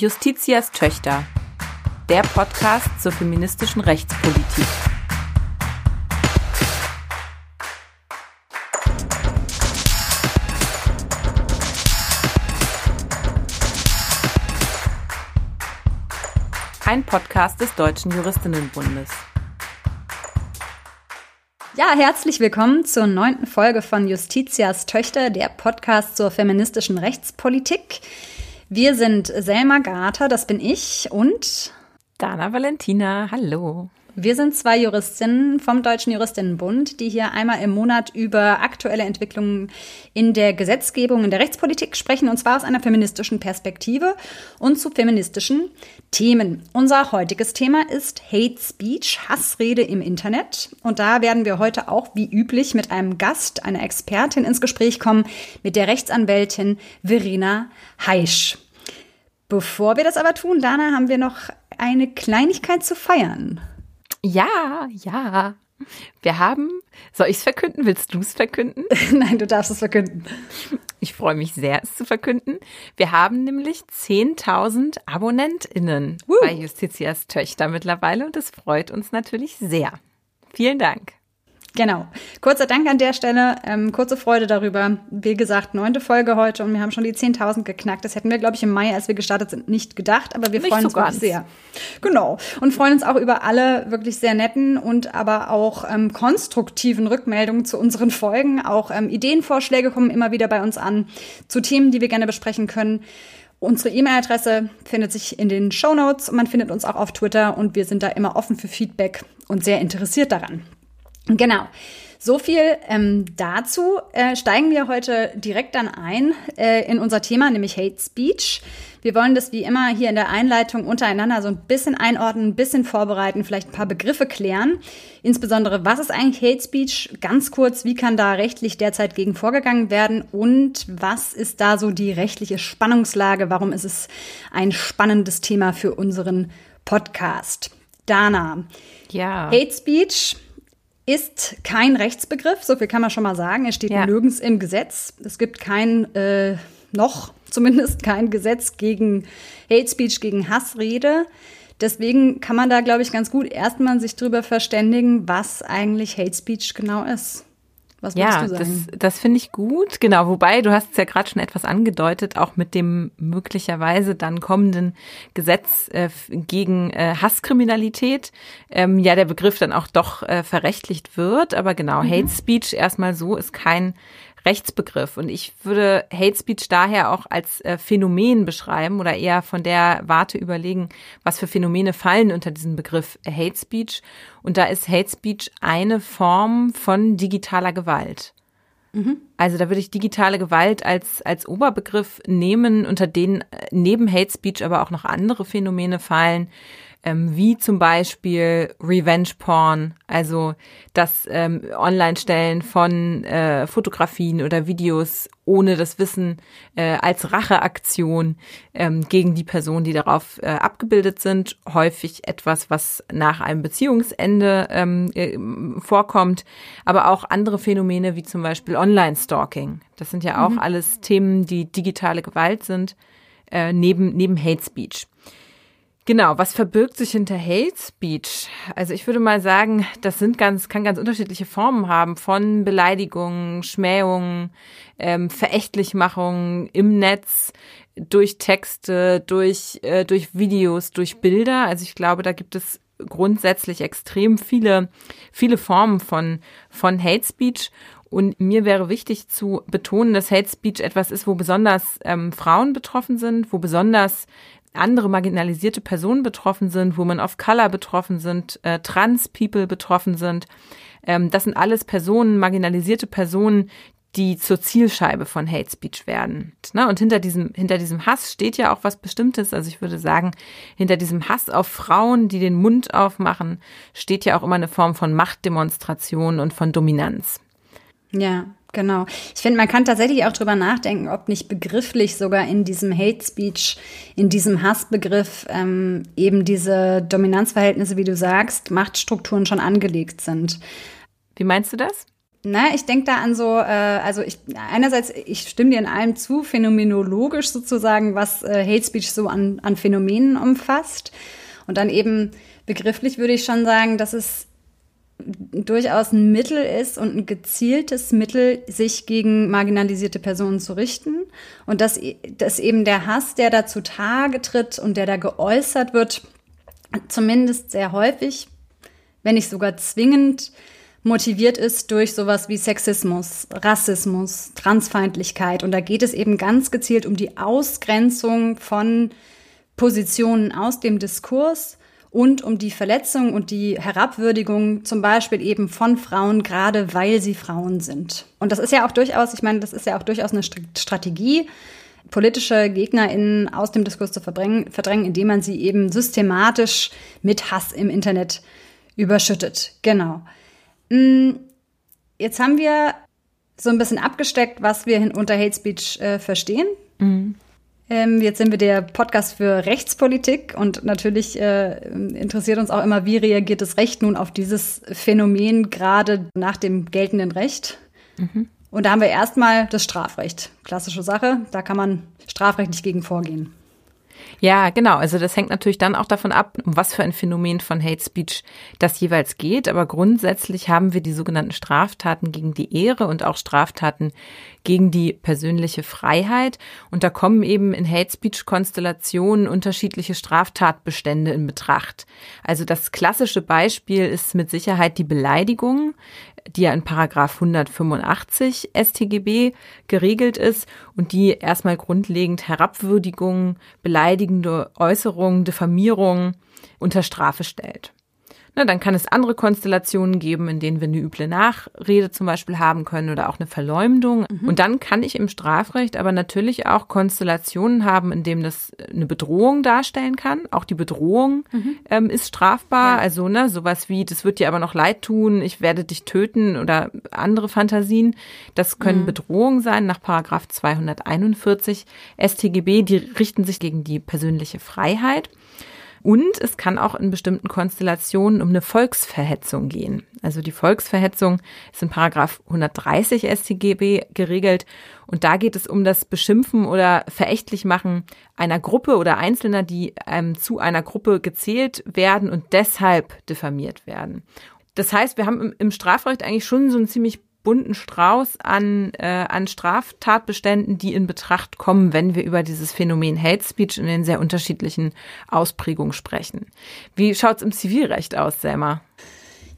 Justitias Töchter, der Podcast zur feministischen Rechtspolitik. Ein Podcast des Deutschen Juristinnenbundes. Ja, herzlich willkommen zur neunten Folge von Justitias Töchter, der Podcast zur feministischen Rechtspolitik. Wir sind Selma Garter, das bin ich, und Dana Valentina, hallo. Wir sind zwei Juristinnen vom Deutschen Juristinnenbund, die hier einmal im Monat über aktuelle Entwicklungen in der Gesetzgebung, in der Rechtspolitik sprechen, und zwar aus einer feministischen Perspektive und zu feministischen Themen. Unser heutiges Thema ist Hate Speech, Hassrede im Internet. Und da werden wir heute auch wie üblich mit einem Gast, einer Expertin ins Gespräch kommen, mit der Rechtsanwältin Verena Heisch. Bevor wir das aber tun, Dana, haben wir noch eine Kleinigkeit zu feiern. Ja, ja. Wir haben, soll ich es verkünden? Willst du es verkünden? Nein, du darfst es verkünden. Ich freue mich sehr, es zu verkünden. Wir haben nämlich 10.000 AbonnentInnen Woo. bei Justitias Töchter mittlerweile und das freut uns natürlich sehr. Vielen Dank. Genau. Kurzer Dank an der Stelle, ähm, kurze Freude darüber. Wie gesagt, neunte Folge heute und wir haben schon die 10.000 geknackt. Das hätten wir, glaube ich, im Mai, als wir gestartet sind, nicht gedacht, aber wir nicht freuen uns so wirklich sehr. Genau. Und freuen uns auch über alle wirklich sehr netten und aber auch ähm, konstruktiven Rückmeldungen zu unseren Folgen. Auch ähm, Ideenvorschläge kommen immer wieder bei uns an zu Themen, die wir gerne besprechen können. Unsere E-Mail-Adresse findet sich in den Show Notes. Man findet uns auch auf Twitter und wir sind da immer offen für Feedback und sehr interessiert daran. Genau. So viel ähm, dazu. Äh, steigen wir heute direkt dann ein äh, in unser Thema, nämlich Hate Speech. Wir wollen das wie immer hier in der Einleitung untereinander so ein bisschen einordnen, ein bisschen vorbereiten, vielleicht ein paar Begriffe klären. Insbesondere, was ist eigentlich Hate Speech? Ganz kurz, wie kann da rechtlich derzeit gegen vorgegangen werden? Und was ist da so die rechtliche Spannungslage? Warum ist es ein spannendes Thema für unseren Podcast? Dana. Ja. Hate Speech ist kein Rechtsbegriff, so viel kann man schon mal sagen. Er steht ja. nirgends im Gesetz. Es gibt kein, äh, noch zumindest kein Gesetz gegen Hate Speech, gegen Hassrede. Deswegen kann man da, glaube ich, ganz gut erstmal sich drüber verständigen, was eigentlich Hate Speech genau ist. Was ja, du sagen? das, das finde ich gut. Genau, wobei du hast es ja gerade schon etwas angedeutet, auch mit dem möglicherweise dann kommenden Gesetz äh, gegen äh, Hasskriminalität, ähm, ja der Begriff dann auch doch äh, verrechtlicht wird. Aber genau, mhm. Hate Speech erstmal so ist kein Rechtsbegriff. Und ich würde Hate Speech daher auch als äh, Phänomen beschreiben oder eher von der Warte überlegen, was für Phänomene fallen unter diesen Begriff Hate Speech. Und da ist Hate Speech eine Form von digitaler Gewalt. Mhm. Also da würde ich digitale Gewalt als, als Oberbegriff nehmen, unter denen äh, neben Hate Speech aber auch noch andere Phänomene fallen, ähm, wie zum Beispiel Revenge Porn, also das ähm, Online-Stellen von äh, Fotografien oder Videos ohne das Wissen äh, als Racheaktion ähm, gegen die Personen, die darauf äh, abgebildet sind. Häufig etwas, was nach einem Beziehungsende ähm, äh, vorkommt, aber auch andere Phänomene wie zum Beispiel Online-Stalking. Das sind ja auch mhm. alles Themen, die digitale Gewalt sind, äh, neben, neben Hate Speech. Genau, was verbirgt sich hinter Hate Speech? Also ich würde mal sagen, das sind ganz, kann ganz unterschiedliche Formen haben von Beleidigungen, Schmähungen, ähm, Verächtlichmachung im Netz, durch Texte, durch, äh, durch Videos, durch Bilder. Also ich glaube, da gibt es grundsätzlich extrem viele, viele Formen von, von Hate Speech. Und mir wäre wichtig zu betonen, dass Hate Speech etwas ist, wo besonders ähm, Frauen betroffen sind, wo besonders andere marginalisierte Personen betroffen sind, Women of Color betroffen sind, äh, Trans-People betroffen sind. Ähm, das sind alles Personen, marginalisierte Personen, die zur Zielscheibe von Hate Speech werden. Ne? Und hinter diesem, hinter diesem Hass steht ja auch was Bestimmtes. Also ich würde sagen, hinter diesem Hass auf Frauen, die den Mund aufmachen, steht ja auch immer eine Form von Machtdemonstration und von Dominanz. Ja, Genau. Ich finde, man kann tatsächlich auch drüber nachdenken, ob nicht begrifflich sogar in diesem Hate Speech, in diesem Hassbegriff ähm, eben diese Dominanzverhältnisse, wie du sagst, Machtstrukturen schon angelegt sind. Wie meinst du das? Na, ich denke da an so, äh, also ich einerseits, ich stimme dir in allem zu, phänomenologisch sozusagen, was äh, Hate Speech so an, an Phänomenen umfasst. Und dann eben begrifflich würde ich schon sagen, dass es durchaus ein Mittel ist und ein gezieltes Mittel, sich gegen marginalisierte Personen zu richten. Und dass, dass eben der Hass, der da zutage tritt und der da geäußert wird, zumindest sehr häufig, wenn nicht sogar zwingend, motiviert ist durch sowas wie Sexismus, Rassismus, Transfeindlichkeit. Und da geht es eben ganz gezielt um die Ausgrenzung von Positionen aus dem Diskurs und um die Verletzung und die Herabwürdigung zum Beispiel eben von Frauen, gerade weil sie Frauen sind. Und das ist ja auch durchaus, ich meine, das ist ja auch durchaus eine Strategie, politische GegnerInnen aus dem Diskurs zu verdrängen, verdrängen, indem man sie eben systematisch mit Hass im Internet überschüttet. Genau. Mm, jetzt haben wir so ein bisschen abgesteckt, was wir unter Hate Speech äh, verstehen. Mhm. Ähm, jetzt sind wir der Podcast für Rechtspolitik und natürlich äh, interessiert uns auch immer, wie reagiert das Recht nun auf dieses Phänomen gerade nach dem geltenden Recht. Mhm. Und da haben wir erstmal das Strafrecht. Klassische Sache, da kann man strafrechtlich gegen vorgehen. Ja, genau. Also das hängt natürlich dann auch davon ab, um was für ein Phänomen von Hate Speech das jeweils geht. Aber grundsätzlich haben wir die sogenannten Straftaten gegen die Ehre und auch Straftaten gegen die persönliche Freiheit. Und da kommen eben in Hate Speech Konstellationen unterschiedliche Straftatbestände in Betracht. Also das klassische Beispiel ist mit Sicherheit die Beleidigung die ja in Paragraph 185 StGB geregelt ist und die erstmal grundlegend Herabwürdigung, beleidigende Äußerungen, Diffamierung unter Strafe stellt. Na, dann kann es andere Konstellationen geben, in denen wir eine üble Nachrede zum Beispiel haben können oder auch eine Verleumdung. Mhm. Und dann kann ich im Strafrecht aber natürlich auch Konstellationen haben, in denen das eine Bedrohung darstellen kann. Auch die Bedrohung mhm. ähm, ist strafbar. Ja. Also ne, sowas wie, das wird dir aber noch leid tun, ich werde dich töten oder andere Fantasien. Das können mhm. Bedrohungen sein nach Paragraph 241 StGB. Die richten sich gegen die persönliche Freiheit. Und es kann auch in bestimmten Konstellationen um eine Volksverhetzung gehen. Also die Volksverhetzung ist in Paragraph 130 StGB geregelt. Und da geht es um das Beschimpfen oder Verächtlichmachen einer Gruppe oder Einzelner, die ähm, zu einer Gruppe gezählt werden und deshalb diffamiert werden. Das heißt, wir haben im Strafrecht eigentlich schon so ein ziemlich bunten Strauß an, äh, an Straftatbeständen, die in Betracht kommen, wenn wir über dieses Phänomen Hate Speech in den sehr unterschiedlichen Ausprägungen sprechen. Wie schaut's im Zivilrecht aus, Selma?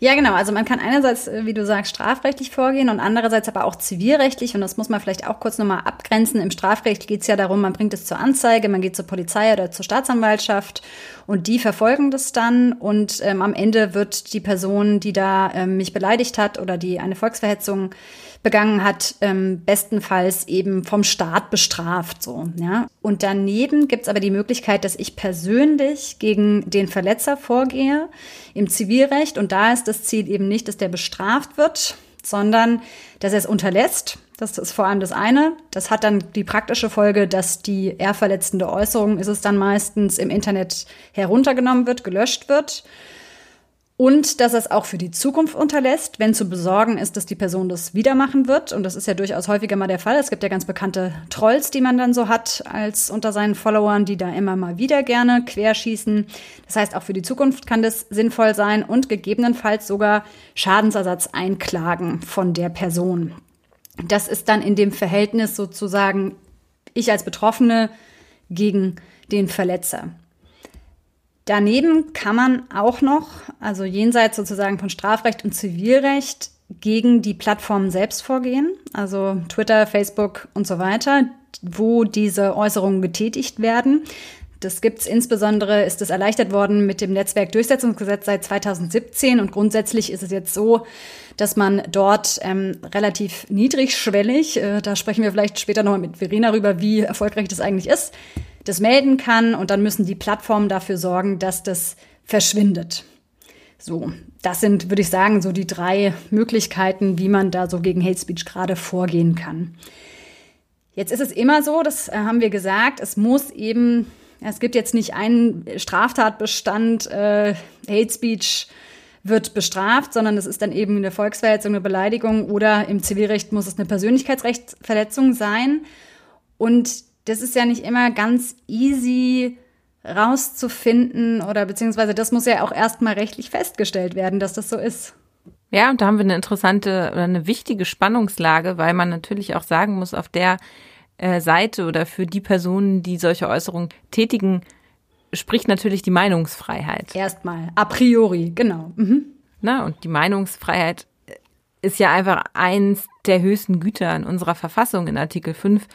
Ja, genau. Also man kann einerseits, äh, wie du sagst, strafrechtlich vorgehen und andererseits aber auch zivilrechtlich. Und das muss man vielleicht auch kurz nochmal abgrenzen. Im Strafrecht geht es ja darum, man bringt es zur Anzeige, man geht zur Polizei oder zur Staatsanwaltschaft und die verfolgen das dann. Und ähm, am Ende wird die Person, die da ähm, mich beleidigt hat oder die eine Volksverhetzung begangen hat, ähm, bestenfalls eben vom Staat bestraft. So, ja. Und daneben gibt's aber die Möglichkeit, dass ich persönlich gegen den Verletzer vorgehe im Zivilrecht. Und da ist das Ziel eben nicht, dass der bestraft wird, sondern dass er es unterlässt. Das ist vor allem das eine. Das hat dann die praktische Folge, dass die eher verletzende Äußerung ist es dann meistens im Internet heruntergenommen wird, gelöscht wird. Und dass es auch für die Zukunft unterlässt, wenn zu besorgen ist, dass die Person das wieder machen wird. Und das ist ja durchaus häufiger mal der Fall. Es gibt ja ganz bekannte Trolls, die man dann so hat als unter seinen Followern, die da immer mal wieder gerne querschießen. Das heißt, auch für die Zukunft kann das sinnvoll sein und gegebenenfalls sogar Schadensersatz einklagen von der Person. Das ist dann in dem Verhältnis sozusagen ich als Betroffene gegen den Verletzer. Daneben kann man auch noch, also jenseits sozusagen von Strafrecht und Zivilrecht, gegen die Plattformen selbst vorgehen, also Twitter, Facebook und so weiter, wo diese Äußerungen getätigt werden. Das gibt's insbesondere, ist es erleichtert worden mit dem Netzwerkdurchsetzungsgesetz seit 2017 und grundsätzlich ist es jetzt so, dass man dort ähm, relativ niedrigschwellig, äh, da sprechen wir vielleicht später nochmal mit Verena rüber, wie erfolgreich das eigentlich ist, das melden kann und dann müssen die Plattformen dafür sorgen, dass das verschwindet. So, das sind, würde ich sagen, so die drei Möglichkeiten, wie man da so gegen Hate Speech gerade vorgehen kann. Jetzt ist es immer so, das äh, haben wir gesagt, es muss eben, es gibt jetzt nicht einen Straftatbestand, äh, Hate Speech wird bestraft, sondern es ist dann eben eine Volksverhetzung, eine Beleidigung oder im Zivilrecht muss es eine Persönlichkeitsrechtsverletzung sein. Und das ist ja nicht immer ganz easy rauszufinden oder beziehungsweise das muss ja auch erstmal rechtlich festgestellt werden, dass das so ist. Ja, und da haben wir eine interessante oder eine wichtige Spannungslage, weil man natürlich auch sagen muss, auf der äh, Seite oder für die Personen, die solche Äußerungen tätigen, spricht natürlich die Meinungsfreiheit. Erstmal, a priori, genau. Mhm. Na, und die Meinungsfreiheit ist ja einfach eins der höchsten Güter in unserer Verfassung in Artikel 5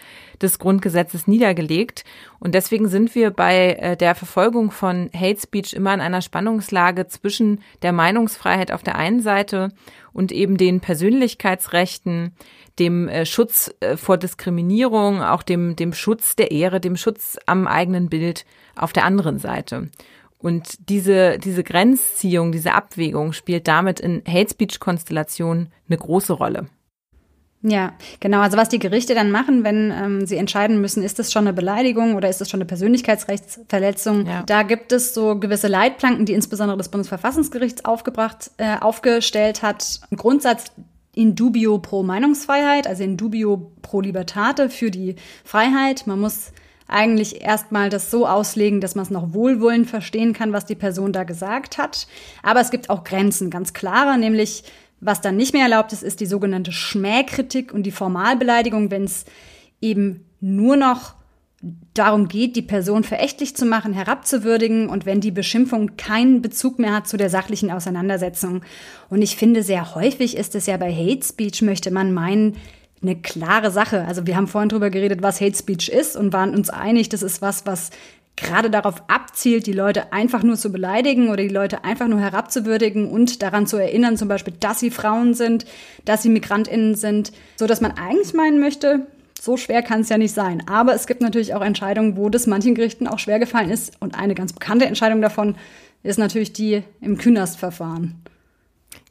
des Grundgesetzes niedergelegt. Und deswegen sind wir bei äh, der Verfolgung von Hate Speech immer in einer Spannungslage zwischen der Meinungsfreiheit auf der einen Seite und eben den Persönlichkeitsrechten, dem äh, Schutz äh, vor Diskriminierung, auch dem, dem Schutz der Ehre, dem Schutz am eigenen Bild auf der anderen Seite. Und diese, diese Grenzziehung, diese Abwägung spielt damit in Hate Speech Konstellationen eine große Rolle. Ja, genau. Also was die Gerichte dann machen, wenn ähm, sie entscheiden müssen, ist das schon eine Beleidigung oder ist das schon eine Persönlichkeitsrechtsverletzung? Ja. Da gibt es so gewisse Leitplanken, die insbesondere das Bundesverfassungsgericht aufgebracht, äh, aufgestellt hat. Ein Grundsatz in dubio pro Meinungsfreiheit, also in dubio pro Libertate für die Freiheit. Man muss eigentlich erstmal das so auslegen, dass man es noch wohlwollend verstehen kann, was die Person da gesagt hat. Aber es gibt auch Grenzen, ganz klare, nämlich was dann nicht mehr erlaubt ist, ist die sogenannte Schmähkritik und die Formalbeleidigung, wenn es eben nur noch darum geht, die Person verächtlich zu machen, herabzuwürdigen und wenn die Beschimpfung keinen Bezug mehr hat zu der sachlichen Auseinandersetzung. Und ich finde, sehr häufig ist es ja bei Hate Speech, möchte man meinen, eine klare Sache. Also wir haben vorhin drüber geredet, was Hate Speech ist und waren uns einig, das ist was, was gerade darauf abzielt, die Leute einfach nur zu beleidigen oder die Leute einfach nur herabzuwürdigen und daran zu erinnern, zum Beispiel, dass sie Frauen sind, dass sie MigrantInnen sind, so dass man eigentlich meinen möchte, so schwer kann es ja nicht sein. Aber es gibt natürlich auch Entscheidungen, wo das manchen Gerichten auch schwer gefallen ist. Und eine ganz bekannte Entscheidung davon ist natürlich die im Künast-Verfahren.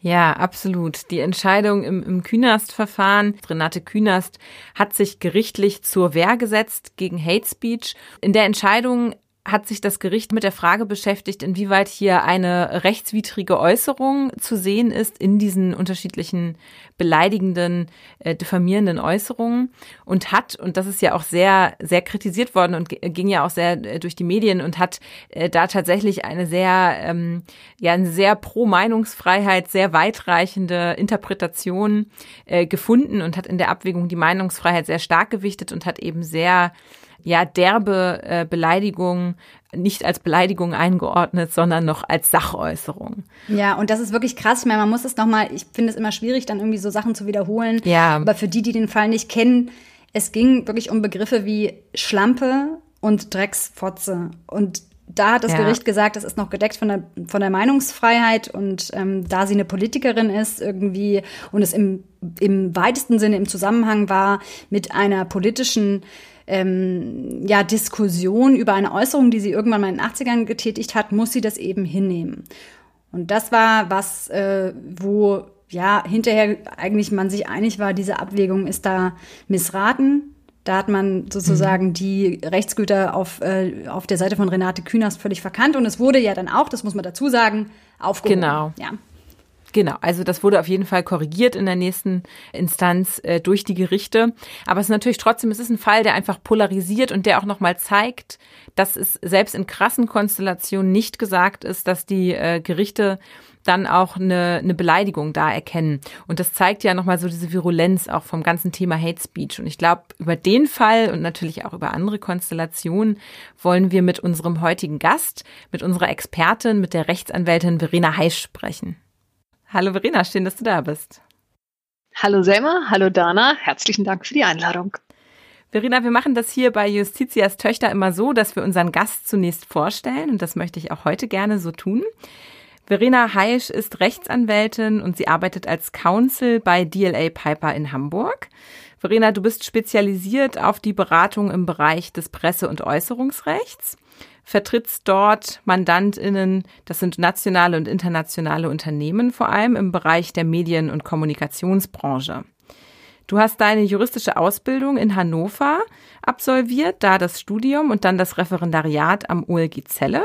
Ja, absolut. Die Entscheidung im, im Künast-Verfahren, Renate Künast hat sich gerichtlich zur Wehr gesetzt gegen Hate Speech. In der Entscheidung hat sich das Gericht mit der Frage beschäftigt, inwieweit hier eine rechtswidrige Äußerung zu sehen ist in diesen unterschiedlichen beleidigenden, äh, diffamierenden Äußerungen und hat, und das ist ja auch sehr, sehr kritisiert worden und ging ja auch sehr äh, durch die Medien und hat äh, da tatsächlich eine sehr, ähm, ja, eine sehr pro Meinungsfreiheit, sehr weitreichende Interpretation äh, gefunden und hat in der Abwägung die Meinungsfreiheit sehr stark gewichtet und hat eben sehr ja derbe äh, Beleidigung nicht als Beleidigung eingeordnet, sondern noch als Sachäußerung. Ja, und das ist wirklich krass. Ich meine, man muss es nochmal, ich finde es immer schwierig, dann irgendwie so Sachen zu wiederholen. Ja. Aber für die, die den Fall nicht kennen, es ging wirklich um Begriffe wie Schlampe und Drecksfotze. Und da hat das ja. Gericht gesagt, das ist noch gedeckt von der, von der Meinungsfreiheit und ähm, da sie eine Politikerin ist irgendwie und es im, im weitesten Sinne im Zusammenhang war mit einer politischen ähm, ja, Diskussion über eine Äußerung, die sie irgendwann mal in den 80ern getätigt hat, muss sie das eben hinnehmen. Und das war was, äh, wo ja hinterher eigentlich man sich einig war, diese Abwägung ist da missraten. Da hat man sozusagen mhm. die Rechtsgüter auf, äh, auf der Seite von Renate Künast völlig verkannt. Und es wurde ja dann auch, das muss man dazu sagen, aufgehoben. Genau. Ja. Genau, also das wurde auf jeden Fall korrigiert in der nächsten Instanz äh, durch die Gerichte. Aber es ist natürlich trotzdem, es ist ein Fall, der einfach polarisiert und der auch nochmal zeigt, dass es selbst in krassen Konstellationen nicht gesagt ist, dass die äh, Gerichte dann auch eine, eine Beleidigung da erkennen. Und das zeigt ja nochmal so diese Virulenz auch vom ganzen Thema Hate Speech. Und ich glaube, über den Fall und natürlich auch über andere Konstellationen wollen wir mit unserem heutigen Gast, mit unserer Expertin, mit der Rechtsanwältin Verena Heisch sprechen. Hallo Verena, schön, dass du da bist. Hallo Selma, hallo Dana, herzlichen Dank für die Einladung. Verena, wir machen das hier bei Justitias Töchter immer so, dass wir unseren Gast zunächst vorstellen und das möchte ich auch heute gerne so tun. Verena Heisch ist Rechtsanwältin und sie arbeitet als Counsel bei DLA Piper in Hamburg. Verena, du bist spezialisiert auf die Beratung im Bereich des Presse- und Äußerungsrechts vertrittst dort MandantInnen, das sind nationale und internationale Unternehmen, vor allem im Bereich der Medien- und Kommunikationsbranche. Du hast deine juristische Ausbildung in Hannover absolviert, da das Studium und dann das Referendariat am OLG Celle.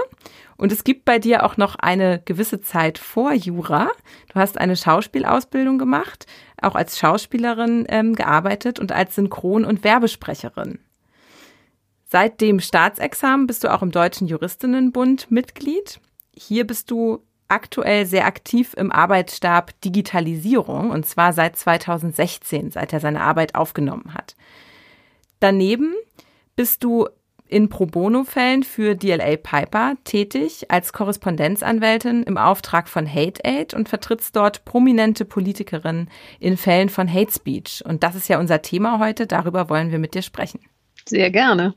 Und es gibt bei dir auch noch eine gewisse Zeit vor Jura. Du hast eine Schauspielausbildung gemacht, auch als Schauspielerin ähm, gearbeitet und als Synchron- und Werbesprecherin. Seit dem Staatsexamen bist du auch im Deutschen Juristinnenbund Mitglied. Hier bist du aktuell sehr aktiv im Arbeitsstab Digitalisierung und zwar seit 2016, seit er seine Arbeit aufgenommen hat. Daneben bist du in Pro Bono-Fällen für DLA Piper tätig als Korrespondenzanwältin im Auftrag von Hate Aid und vertrittst dort prominente Politikerinnen in Fällen von Hate Speech. Und das ist ja unser Thema heute. Darüber wollen wir mit dir sprechen. Sehr gerne.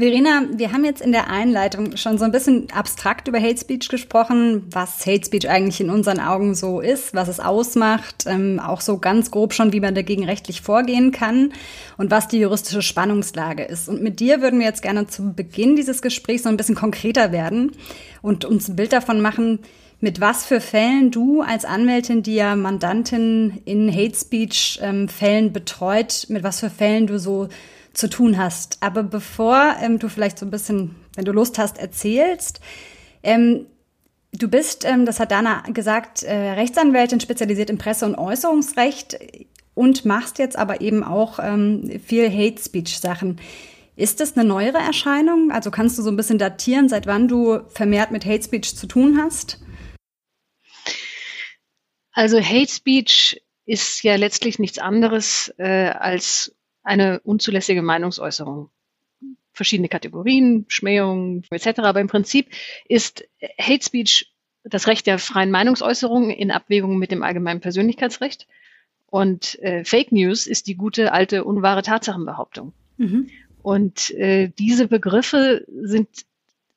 Verena, wir haben jetzt in der Einleitung schon so ein bisschen abstrakt über Hate Speech gesprochen, was Hate Speech eigentlich in unseren Augen so ist, was es ausmacht, ähm, auch so ganz grob schon, wie man dagegen rechtlich vorgehen kann und was die juristische Spannungslage ist. Und mit dir würden wir jetzt gerne zu Beginn dieses Gesprächs so ein bisschen konkreter werden und uns ein Bild davon machen, mit was für Fällen du als Anwältin, die ja Mandantin in Hate Speech ähm, Fällen betreut, mit was für Fällen du so zu tun hast. Aber bevor ähm, du vielleicht so ein bisschen, wenn du Lust hast, erzählst, ähm, du bist, ähm, das hat Dana gesagt, äh, Rechtsanwältin spezialisiert im Presse- und Äußerungsrecht und machst jetzt aber eben auch ähm, viel Hate Speech-Sachen. Ist das eine neuere Erscheinung? Also kannst du so ein bisschen datieren, seit wann du vermehrt mit Hate Speech zu tun hast? Also Hate Speech ist ja letztlich nichts anderes äh, als eine unzulässige Meinungsäußerung. Verschiedene Kategorien, Schmähung etc. Aber im Prinzip ist Hate Speech das Recht der freien Meinungsäußerung in Abwägung mit dem allgemeinen Persönlichkeitsrecht. Und äh, Fake News ist die gute, alte, unwahre Tatsachenbehauptung. Mhm. Und äh, diese Begriffe sind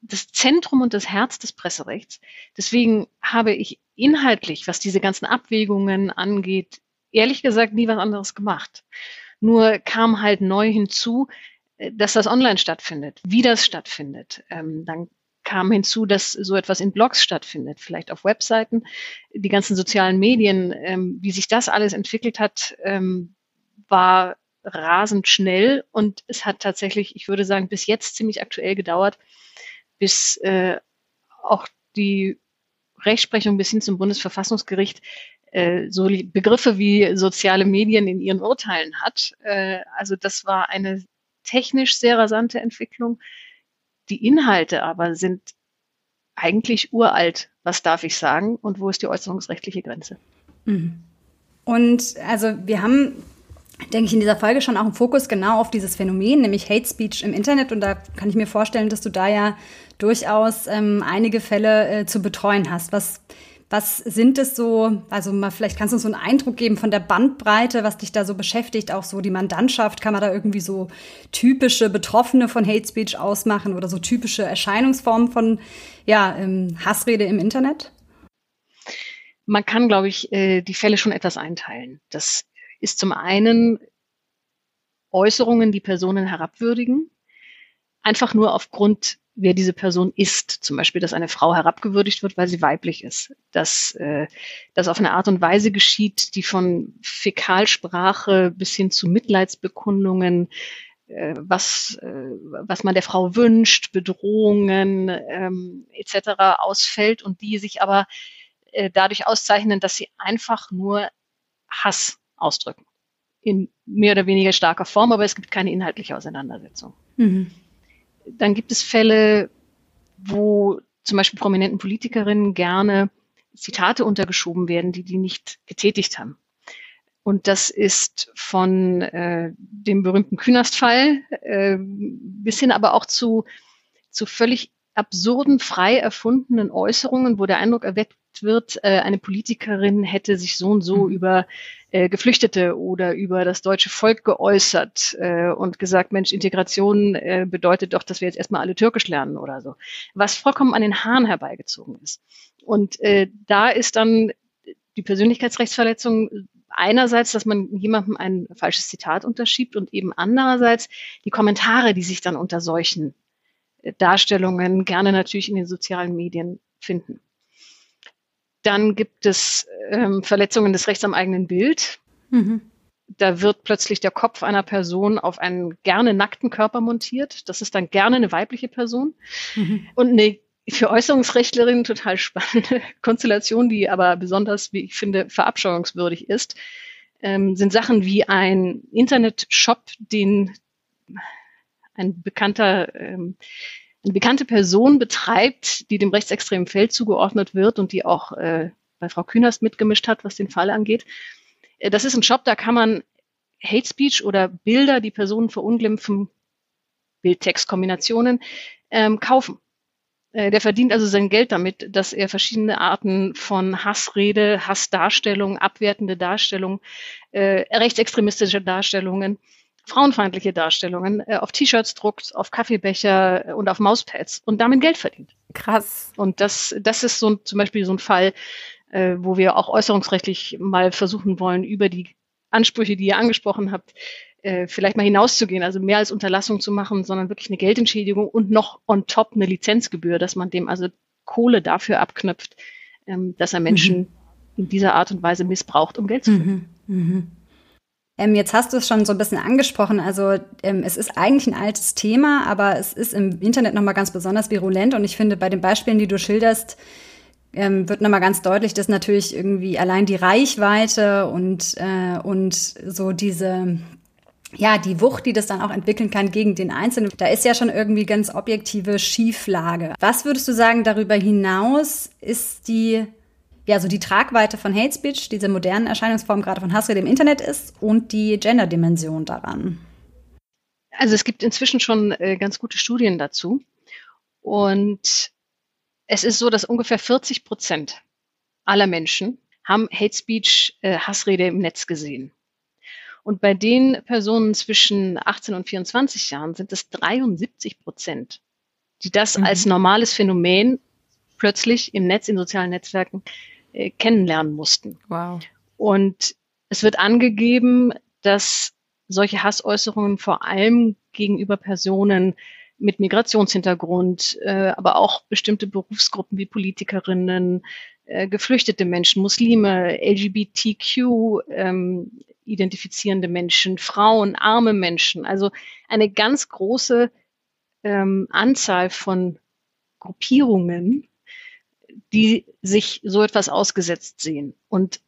das Zentrum und das Herz des Presserechts. Deswegen habe ich inhaltlich, was diese ganzen Abwägungen angeht, ehrlich gesagt nie was anderes gemacht. Nur kam halt neu hinzu, äh, dass das online stattfindet, wie das stattfindet. Ähm, dann kam hinzu, dass so etwas in Blogs stattfindet, vielleicht auf Webseiten, die ganzen sozialen Medien, ähm, wie sich das alles entwickelt hat, ähm, war rasend schnell und es hat tatsächlich, ich würde sagen, bis jetzt ziemlich aktuell gedauert, bis äh, auch die Rechtsprechung bis hin zum Bundesverfassungsgericht äh, so Begriffe wie soziale Medien in ihren Urteilen hat. Äh, also das war eine technisch sehr rasante Entwicklung. Die Inhalte aber sind eigentlich uralt. Was darf ich sagen? Und wo ist die äußerungsrechtliche Grenze? Mhm. Und also wir haben, denke ich, in dieser Folge schon auch einen Fokus genau auf dieses Phänomen, nämlich Hate Speech im Internet. Und da kann ich mir vorstellen, dass du da ja durchaus ähm, einige Fälle äh, zu betreuen hast. Was was sind es so, also mal vielleicht kannst du uns so einen Eindruck geben von der Bandbreite, was dich da so beschäftigt, auch so die Mandantschaft, kann man da irgendwie so typische Betroffene von Hate Speech ausmachen oder so typische Erscheinungsformen von ja, ähm, Hassrede im Internet? Man kann, glaube ich, äh, die Fälle schon etwas einteilen. Das ist zum einen Äußerungen, die Personen herabwürdigen, einfach nur aufgrund wer diese Person ist. Zum Beispiel, dass eine Frau herabgewürdigt wird, weil sie weiblich ist. Dass äh, das auf eine Art und Weise geschieht, die von Fäkalsprache bis hin zu Mitleidsbekundungen, äh, was, äh, was man der Frau wünscht, Bedrohungen ähm, etc. ausfällt und die sich aber äh, dadurch auszeichnen, dass sie einfach nur Hass ausdrücken. In mehr oder weniger starker Form, aber es gibt keine inhaltliche Auseinandersetzung. Mhm. Dann gibt es Fälle, wo zum Beispiel prominenten Politikerinnen gerne Zitate untergeschoben werden, die die nicht getätigt haben. Und das ist von äh, dem berühmten Künast-Fall äh, bis hin aber auch zu, zu völlig absurden, frei erfundenen Äußerungen, wo der Eindruck erweckt wird, äh, eine Politikerin hätte sich so und so mhm. über äh, Geflüchtete oder über das deutsche Volk geäußert äh, und gesagt, Mensch, Integration äh, bedeutet doch, dass wir jetzt erstmal alle Türkisch lernen oder so. Was vollkommen an den Haaren herbeigezogen ist. Und äh, da ist dann die Persönlichkeitsrechtsverletzung einerseits, dass man jemandem ein falsches Zitat unterschiebt und eben andererseits die Kommentare, die sich dann unter solchen äh, Darstellungen gerne natürlich in den sozialen Medien finden. Dann gibt es ähm, Verletzungen des Rechts am eigenen Bild. Mhm. da wird plötzlich der Kopf einer Person auf einen gerne nackten Körper montiert. Das ist dann gerne eine weibliche Person. Mhm. Und eine für Äußerungsrechtlerinnen total spannende Konstellation, die aber besonders, wie ich finde, verabscheuungswürdig ist, ähm, sind Sachen wie ein Internetshop, den ein bekannter, ähm, eine bekannte Person betreibt, die dem rechtsextremen Feld zugeordnet wird und die auch äh, bei Frau Künast mitgemischt hat, was den Fall angeht. Äh, das ist ein Shop, da kann man Hate Speech oder Bilder, die Personen verunglimpfen, Bild-Text-Kombinationen ähm, kaufen. Äh, der verdient also sein Geld damit, dass er verschiedene Arten von Hassrede, Hassdarstellung, abwertende Darstellung, äh, rechtsextremistische Darstellungen, frauenfeindliche Darstellungen äh, auf T-Shirts druckt, auf Kaffeebecher und auf Mauspads und damit Geld verdient. Krass. Und das, das ist so zum Beispiel so ein Fall, äh, wo wir auch äußerungsrechtlich mal versuchen wollen, über die Ansprüche, die ihr angesprochen habt, äh, vielleicht mal hinauszugehen, also mehr als Unterlassung zu machen, sondern wirklich eine Geldentschädigung und noch on top eine Lizenzgebühr, dass man dem also Kohle dafür abknüpft, ähm, dass er Menschen mhm. in dieser Art und Weise missbraucht, um Geld zu verdienen. Mhm. Mhm. Ähm, jetzt hast du es schon so ein bisschen angesprochen. Also ähm, es ist eigentlich ein altes Thema, aber es ist im Internet nochmal ganz besonders virulent. Und ich finde, bei den Beispielen, die du schilderst, ähm, wird nochmal ganz deutlich, dass natürlich irgendwie allein die Reichweite und, äh, und so diese, ja, die Wucht, die das dann auch entwickeln kann gegen den Einzelnen, da ist ja schon irgendwie ganz objektive Schieflage. Was würdest du sagen, darüber hinaus ist die, ja, so die Tragweite von Hate Speech, diese modernen Erscheinungsform gerade von Hassrede im Internet ist und die Gender-Dimension daran? Also es gibt inzwischen schon äh, ganz gute Studien dazu. Und es ist so, dass ungefähr 40 Prozent aller Menschen haben Hate Speech, äh, Hassrede im Netz gesehen. Und bei den Personen zwischen 18 und 24 Jahren sind es 73 Prozent, die das mhm. als normales Phänomen plötzlich im Netz, in sozialen Netzwerken äh, kennenlernen mussten. Wow. Und es wird angegeben, dass solche Hassäußerungen vor allem gegenüber Personen mit Migrationshintergrund, äh, aber auch bestimmte Berufsgruppen wie Politikerinnen, äh, geflüchtete Menschen, Muslime, LGBTQ ähm, identifizierende Menschen, Frauen, arme Menschen. Also eine ganz große ähm, Anzahl von Gruppierungen, die sich so etwas ausgesetzt sehen. Und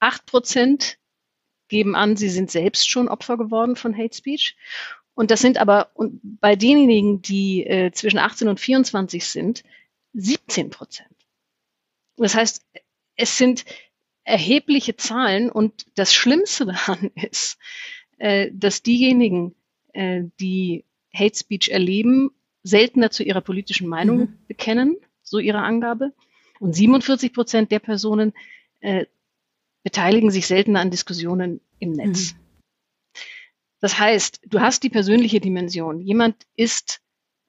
acht Prozent geben an, sie sind selbst schon Opfer geworden von Hate Speech. Und das sind aber und bei denjenigen, die äh, zwischen 18 und 24 sind, 17 Prozent. Das heißt, es sind erhebliche Zahlen und das Schlimmste daran ist, äh, dass diejenigen, äh, die Hate Speech erleben, seltener zu ihrer politischen Meinung mhm. bekennen, so ihre Angabe. Und 47 Prozent der Personen äh, beteiligen sich seltener an Diskussionen im Netz. Mhm. Das heißt, du hast die persönliche Dimension. Jemand ist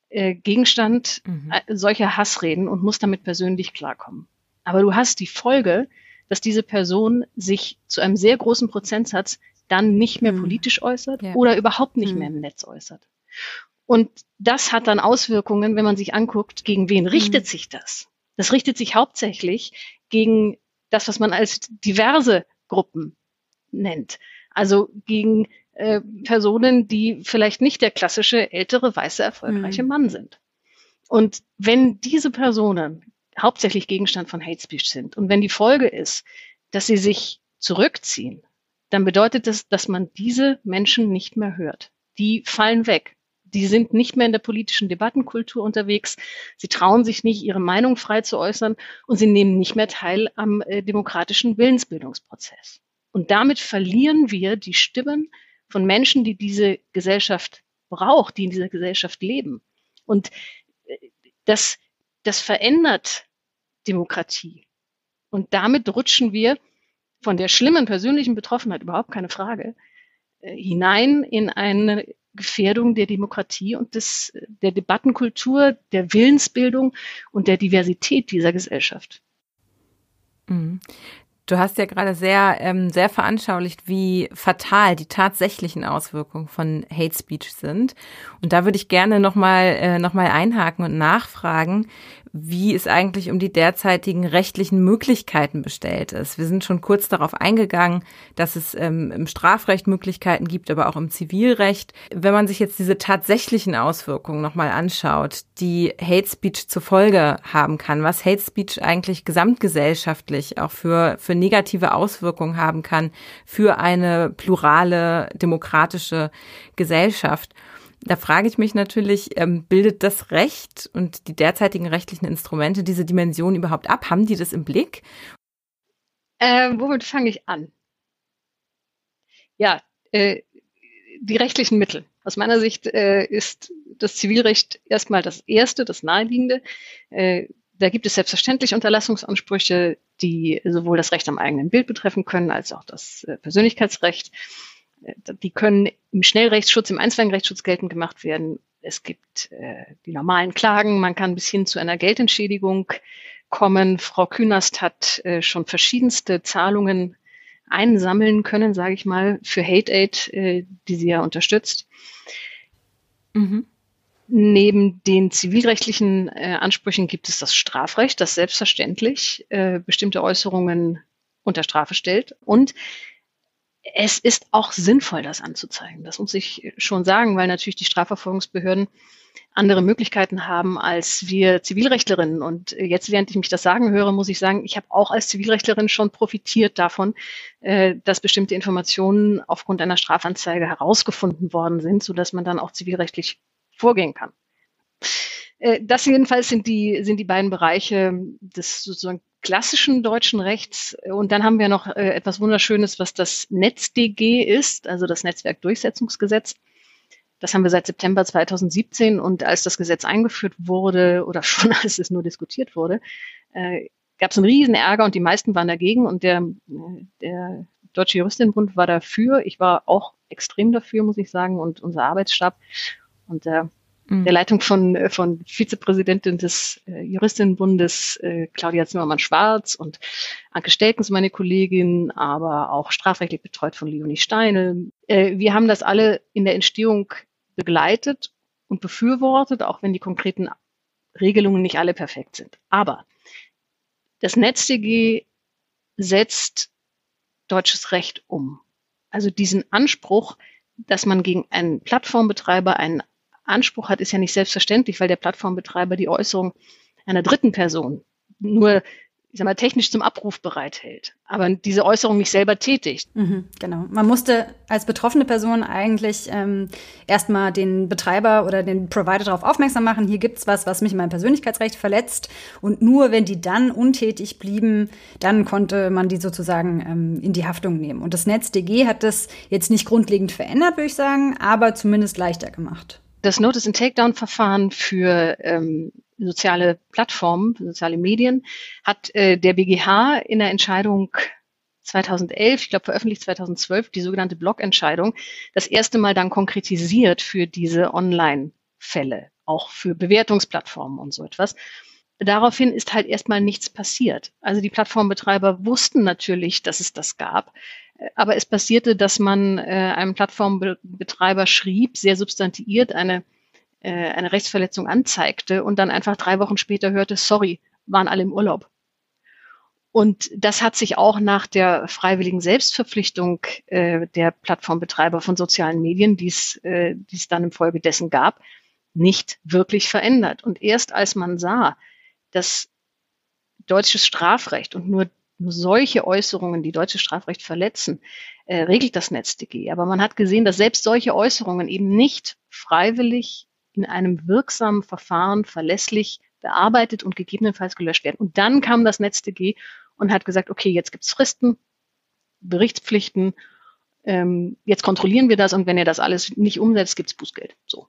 äh, Gegenstand mhm. Äh, solcher Hassreden und muss damit persönlich klarkommen. Aber du hast die Folge, dass diese Person sich zu einem sehr großen Prozentsatz dann nicht mehr mhm. politisch äußert ja. oder überhaupt nicht mhm. mehr im Netz äußert. Und das hat dann Auswirkungen, wenn man sich anguckt, gegen wen richtet mhm. sich das? Das richtet sich hauptsächlich gegen das, was man als diverse Gruppen nennt. Also gegen äh, Personen, die vielleicht nicht der klassische ältere, weiße, erfolgreiche mhm. Mann sind. Und wenn diese Personen hauptsächlich Gegenstand von Hate Speech sind und wenn die Folge ist, dass sie sich zurückziehen, dann bedeutet das, dass man diese Menschen nicht mehr hört. Die fallen weg. Die sind nicht mehr in der politischen Debattenkultur unterwegs. Sie trauen sich nicht, ihre Meinung frei zu äußern und sie nehmen nicht mehr teil am äh, demokratischen Willensbildungsprozess. Und damit verlieren wir die Stimmen von Menschen, die diese Gesellschaft braucht, die in dieser Gesellschaft leben. Und äh, das, das verändert Demokratie. Und damit rutschen wir von der schlimmen persönlichen Betroffenheit, überhaupt keine Frage, äh, hinein in eine Gefährdung der Demokratie und des, der Debattenkultur, der Willensbildung und der Diversität dieser Gesellschaft. Mhm. Du hast ja gerade sehr, ähm, sehr veranschaulicht, wie fatal die tatsächlichen Auswirkungen von Hate Speech sind. Und da würde ich gerne nochmal äh, noch einhaken und nachfragen, wie es eigentlich um die derzeitigen rechtlichen Möglichkeiten bestellt ist. Wir sind schon kurz darauf eingegangen, dass es ähm, im Strafrecht Möglichkeiten gibt, aber auch im Zivilrecht. Wenn man sich jetzt diese tatsächlichen Auswirkungen nochmal anschaut, die Hate Speech zur Folge haben kann, was Hate Speech eigentlich gesamtgesellschaftlich auch für, für negative Auswirkungen haben kann für eine plurale, demokratische Gesellschaft. Da frage ich mich natürlich, ähm, bildet das Recht und die derzeitigen rechtlichen Instrumente diese Dimension überhaupt ab? Haben die das im Blick? Ähm, womit fange ich an? Ja, äh, die rechtlichen Mittel. Aus meiner Sicht äh, ist das Zivilrecht erstmal das erste, das naheliegende. Äh, da gibt es selbstverständlich Unterlassungsansprüche, die sowohl das Recht am eigenen Bild betreffen können, als auch das äh, Persönlichkeitsrecht die können im Schnellrechtsschutz, im Einzelrechtsschutz geltend gemacht werden. Es gibt äh, die normalen Klagen. Man kann bis hin zu einer Geldentschädigung kommen. Frau Künast hat äh, schon verschiedenste Zahlungen einsammeln können, sage ich mal, für Hate Aid, äh, die sie ja unterstützt. Mhm. Neben den zivilrechtlichen äh, Ansprüchen gibt es das Strafrecht, das selbstverständlich äh, bestimmte Äußerungen unter Strafe stellt. Und es ist auch sinnvoll, das anzuzeigen. Das muss ich schon sagen, weil natürlich die Strafverfolgungsbehörden andere Möglichkeiten haben als wir Zivilrechtlerinnen. Und jetzt, während ich mich das sagen höre, muss ich sagen, ich habe auch als Zivilrechtlerin schon profitiert davon, äh, dass bestimmte Informationen aufgrund einer Strafanzeige herausgefunden worden sind, sodass man dann auch zivilrechtlich vorgehen kann. Äh, das jedenfalls sind die, sind die beiden Bereiche des sozusagen klassischen deutschen Rechts. Und dann haben wir noch äh, etwas Wunderschönes, was das NetzDG ist, also das Netzwerkdurchsetzungsgesetz. Das haben wir seit September 2017 und als das Gesetz eingeführt wurde oder schon als es nur diskutiert wurde, äh, gab es einen riesen Ärger und die meisten waren dagegen und der, der Deutsche Juristinnenbund war dafür. Ich war auch extrem dafür, muss ich sagen, und unser Arbeitsstab. Und äh, Mhm. der Leitung von, äh, von Vizepräsidentin des äh, Juristinnenbundes äh, Claudia Zimmermann-Schwarz und Anke Stelkens, meine Kollegin, aber auch strafrechtlich betreut von Leonie Steine. Äh, wir haben das alle in der Entstehung begleitet und befürwortet, auch wenn die konkreten Regelungen nicht alle perfekt sind. Aber das NetzDG setzt deutsches Recht um. Also diesen Anspruch, dass man gegen einen Plattformbetreiber einen Anspruch hat, ist ja nicht selbstverständlich, weil der Plattformbetreiber die Äußerung einer dritten Person nur ich sag mal, technisch zum Abruf bereithält, aber diese Äußerung nicht selber tätigt. Mhm, genau. Man musste als betroffene Person eigentlich ähm, erstmal den Betreiber oder den Provider darauf aufmerksam machen, hier gibt's was, was mich in meinem Persönlichkeitsrecht verletzt. Und nur wenn die dann untätig blieben, dann konnte man die sozusagen ähm, in die Haftung nehmen. Und das NetzDG hat das jetzt nicht grundlegend verändert, würde ich sagen, aber zumindest leichter gemacht das Notice and Takedown-Verfahren für ähm, soziale Plattformen, für soziale Medien, hat äh, der BGH in der Entscheidung 2011, ich glaube veröffentlicht 2012, die sogenannte Blockentscheidung, das erste Mal dann konkretisiert für diese Online-Fälle, auch für Bewertungsplattformen und so etwas. Daraufhin ist halt erstmal nichts passiert. Also die Plattformbetreiber wussten natürlich, dass es das gab, aber es passierte, dass man äh, einem Plattformbetreiber schrieb, sehr substantiiert eine, äh, eine Rechtsverletzung anzeigte und dann einfach drei Wochen später hörte, sorry, waren alle im Urlaub. Und das hat sich auch nach der freiwilligen Selbstverpflichtung äh, der Plattformbetreiber von sozialen Medien, die äh, es dann infolgedessen gab, nicht wirklich verändert. Und erst als man sah, dass deutsches Strafrecht und nur nur solche Äußerungen, die deutsche Strafrecht verletzen, äh, regelt das NetzDG. Aber man hat gesehen, dass selbst solche Äußerungen eben nicht freiwillig in einem wirksamen Verfahren verlässlich bearbeitet und gegebenenfalls gelöscht werden. Und dann kam das NetzDG und hat gesagt, okay, jetzt gibt's Fristen, Berichtspflichten, ähm, jetzt kontrollieren wir das und wenn ihr das alles nicht umsetzt, gibt's Bußgeld. So.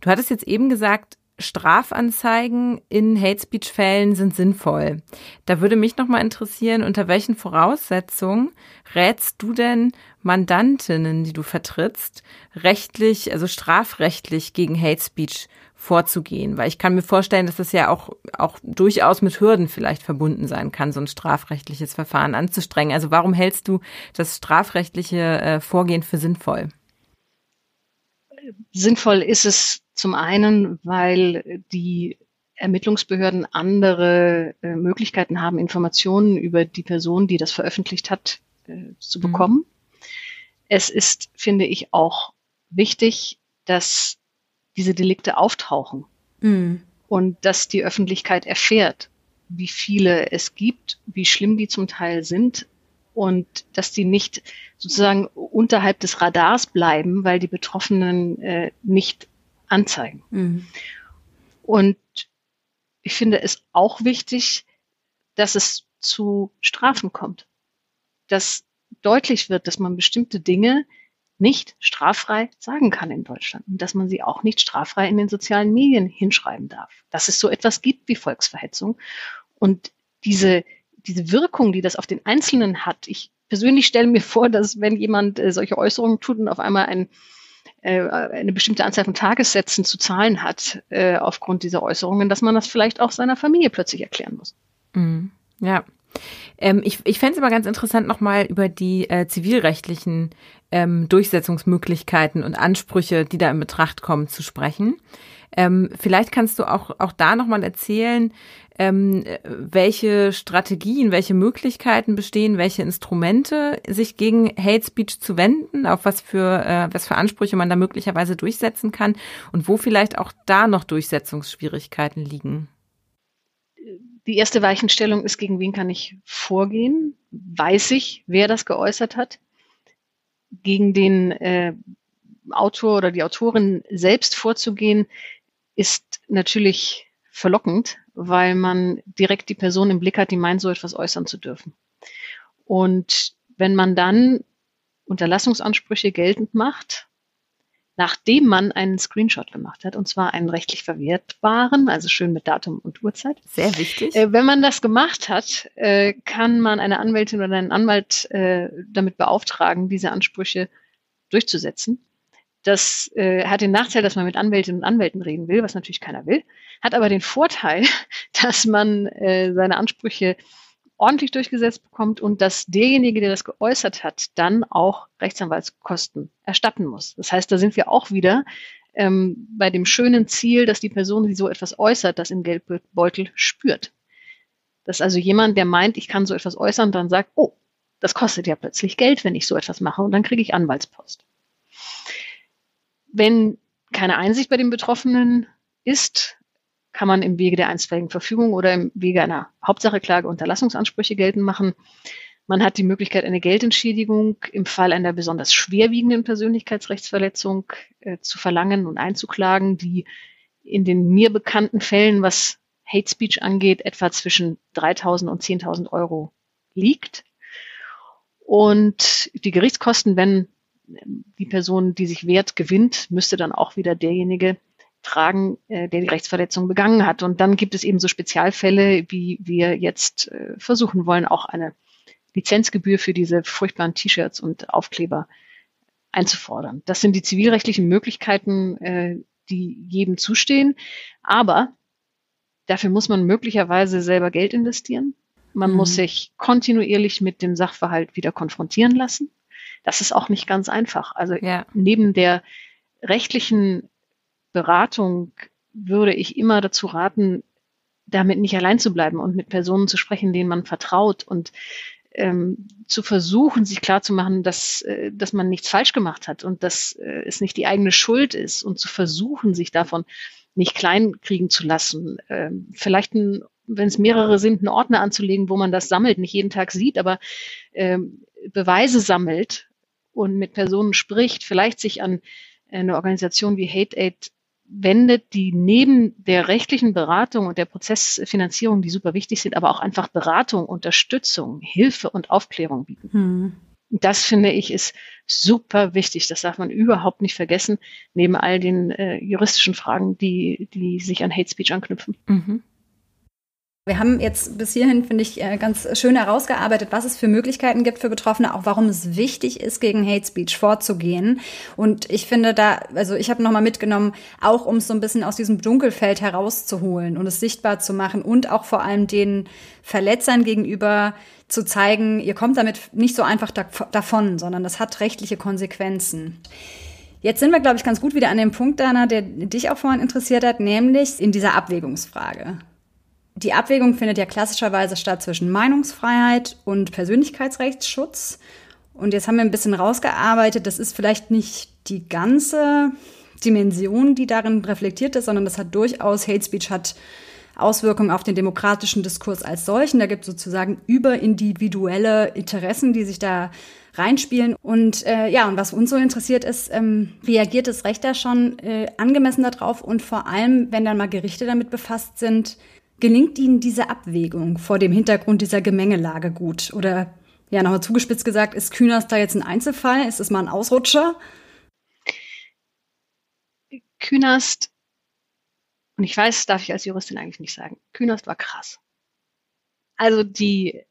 Du hattest jetzt eben gesagt, Strafanzeigen in Hate Speech Fällen sind sinnvoll. Da würde mich noch mal interessieren, unter welchen Voraussetzungen rätst du denn Mandantinnen, die du vertrittst, rechtlich, also strafrechtlich gegen Hate Speech vorzugehen? Weil ich kann mir vorstellen, dass das ja auch, auch durchaus mit Hürden vielleicht verbunden sein kann, so ein strafrechtliches Verfahren anzustrengen. Also warum hältst du das strafrechtliche äh, Vorgehen für sinnvoll? Sinnvoll ist es zum einen, weil die Ermittlungsbehörden andere äh, Möglichkeiten haben, Informationen über die Person, die das veröffentlicht hat, äh, zu mhm. bekommen. Mhm. Es ist, finde ich, auch wichtig, dass diese Delikte auftauchen mhm. und dass die Öffentlichkeit erfährt, wie viele es gibt, wie schlimm die zum Teil sind und dass die nicht sozusagen unterhalb des Radars bleiben, weil die Betroffenen äh, nicht anzeigen. Mhm. Und ich finde es auch wichtig, dass es zu Strafen kommt. Dass deutlich wird, dass man bestimmte Dinge nicht straffrei sagen kann in Deutschland und dass man sie auch nicht straffrei in den sozialen Medien hinschreiben darf. Dass es so etwas gibt wie Volksverhetzung und diese, diese Wirkung, die das auf den Einzelnen hat. Ich persönlich stelle mir vor, dass wenn jemand äh, solche Äußerungen tut und auf einmal ein eine bestimmte Anzahl von Tagessätzen zu zahlen hat äh, aufgrund dieser Äußerungen, dass man das vielleicht auch seiner Familie plötzlich erklären muss. Mhm. Ja. Ähm, ich ich fände es immer ganz interessant, nochmal über die äh, zivilrechtlichen ähm, Durchsetzungsmöglichkeiten und Ansprüche, die da in Betracht kommen, zu sprechen. Ähm, vielleicht kannst du auch, auch da nochmal erzählen, ähm, welche Strategien, welche Möglichkeiten bestehen, welche Instrumente sich gegen Hate Speech zu wenden, auf was für, äh, was für Ansprüche man da möglicherweise durchsetzen kann und wo vielleicht auch da noch Durchsetzungsschwierigkeiten liegen. Die erste Weichenstellung ist, gegen wen kann ich vorgehen? Weiß ich, wer das geäußert hat? Gegen den äh, Autor oder die Autorin selbst vorzugehen, ist natürlich verlockend, weil man direkt die Person im Blick hat, die meint, so etwas äußern zu dürfen. Und wenn man dann Unterlassungsansprüche geltend macht, nachdem man einen Screenshot gemacht hat, und zwar einen rechtlich verwertbaren, also schön mit Datum und Uhrzeit. Sehr wichtig. Äh, wenn man das gemacht hat, äh, kann man eine Anwältin oder einen Anwalt äh, damit beauftragen, diese Ansprüche durchzusetzen. Das äh, hat den Nachteil, dass man mit Anwältinnen und Anwälten reden will, was natürlich keiner will, hat aber den Vorteil, dass man äh, seine Ansprüche ordentlich durchgesetzt bekommt und dass derjenige, der das geäußert hat, dann auch Rechtsanwaltskosten erstatten muss. Das heißt, da sind wir auch wieder ähm, bei dem schönen Ziel, dass die Person, die so etwas äußert, das im Geldbeutel spürt. Dass also jemand, der meint, ich kann so etwas äußern, dann sagt, oh, das kostet ja plötzlich Geld, wenn ich so etwas mache und dann kriege ich Anwaltspost. Wenn keine Einsicht bei den Betroffenen ist, kann man im Wege der einstweiligen Verfügung oder im Wege einer Hauptsacheklage Unterlassungsansprüche geltend machen. Man hat die Möglichkeit, eine Geldentschädigung im Fall einer besonders schwerwiegenden Persönlichkeitsrechtsverletzung äh, zu verlangen und einzuklagen, die in den mir bekannten Fällen, was Hate Speech angeht, etwa zwischen 3.000 und 10.000 Euro liegt. Und die Gerichtskosten, wenn die Person, die sich wehrt, gewinnt, müsste dann auch wieder derjenige tragen, äh, der die Rechtsverletzung begangen hat. Und dann gibt es eben so Spezialfälle, wie wir jetzt äh, versuchen wollen, auch eine Lizenzgebühr für diese furchtbaren T-Shirts und Aufkleber einzufordern. Das sind die zivilrechtlichen Möglichkeiten, äh, die jedem zustehen. Aber dafür muss man möglicherweise selber Geld investieren. Man mhm. muss sich kontinuierlich mit dem Sachverhalt wieder konfrontieren lassen das ist auch nicht ganz einfach. Also ja. neben der rechtlichen Beratung würde ich immer dazu raten, damit nicht allein zu bleiben und mit Personen zu sprechen, denen man vertraut und ähm, zu versuchen, sich klarzumachen, dass, äh, dass man nichts falsch gemacht hat und dass äh, es nicht die eigene Schuld ist und zu versuchen, sich davon nicht kleinkriegen zu lassen. Ähm, vielleicht ein wenn es mehrere sind, einen Ordner anzulegen, wo man das sammelt, nicht jeden Tag sieht, aber ähm, Beweise sammelt und mit Personen spricht, vielleicht sich an eine Organisation wie Hate Aid wendet, die neben der rechtlichen Beratung und der Prozessfinanzierung, die super wichtig sind, aber auch einfach Beratung, Unterstützung, Hilfe und Aufklärung bieten. Hm. Das finde ich ist super wichtig. Das darf man überhaupt nicht vergessen, neben all den äh, juristischen Fragen, die, die sich an Hate Speech anknüpfen. Mhm. Wir haben jetzt bis hierhin, finde ich, äh, ganz schön herausgearbeitet, was es für Möglichkeiten gibt für Betroffene, auch warum es wichtig ist, gegen Hate Speech vorzugehen. Und ich finde da, also ich habe nochmal mitgenommen, auch um es so ein bisschen aus diesem Dunkelfeld herauszuholen und es sichtbar zu machen und auch vor allem den Verletzern gegenüber zu zeigen, ihr kommt damit nicht so einfach davon, sondern das hat rechtliche Konsequenzen. Jetzt sind wir, glaube ich, ganz gut wieder an dem Punkt, Dana, der dich auch vorhin interessiert hat, nämlich in dieser Abwägungsfrage. Die Abwägung findet ja klassischerweise statt zwischen Meinungsfreiheit und Persönlichkeitsrechtsschutz. Und jetzt haben wir ein bisschen rausgearbeitet, das ist vielleicht nicht die ganze Dimension, die darin reflektiert ist, sondern das hat durchaus, Hate Speech hat Auswirkungen auf den demokratischen Diskurs als solchen. Da gibt es sozusagen überindividuelle Interessen, die sich da reinspielen. Und äh, ja, und was uns so interessiert ist, ähm, reagiert das Recht da schon äh, angemessen darauf und vor allem, wenn dann mal Gerichte damit befasst sind, gelingt ihnen diese Abwägung vor dem Hintergrund dieser Gemengelage gut? Oder ja, nochmal zugespitzt gesagt, ist Künast da jetzt ein Einzelfall? Ist es mal ein Ausrutscher? Künast, und ich weiß, darf ich als Juristin eigentlich nicht sagen, Künast war krass. Also die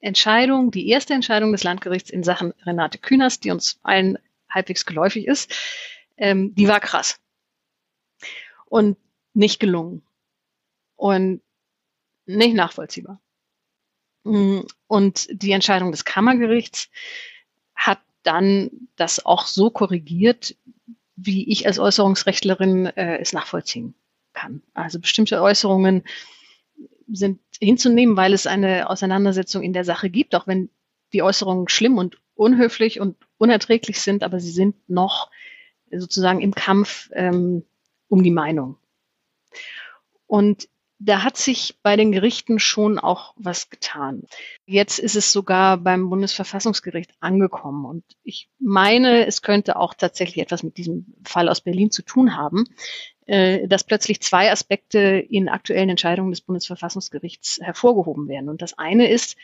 Entscheidung, die erste Entscheidung des Landgerichts in Sachen Renate Künast, die uns allen halbwegs geläufig ist, ähm, die war krass. Und nicht gelungen. Und nicht nachvollziehbar. Mm, und die Entscheidung des Kammergerichts hat dann das auch so korrigiert, wie ich als Äußerungsrechtlerin äh, es nachvollziehen kann. Also bestimmte Äußerungen sind hinzunehmen, weil es eine Auseinandersetzung in der Sache gibt, auch wenn die Äußerungen schlimm und unhöflich und unerträglich sind, aber sie sind noch sozusagen im Kampf ähm, um die Meinung. Und da hat sich bei den Gerichten schon auch was getan. Jetzt ist es sogar beim Bundesverfassungsgericht angekommen. Und ich meine, es könnte auch tatsächlich etwas mit diesem Fall aus Berlin zu tun haben, äh, dass plötzlich zwei Aspekte in aktuellen Entscheidungen des Bundesverfassungsgerichts hervorgehoben werden. Und das eine ist,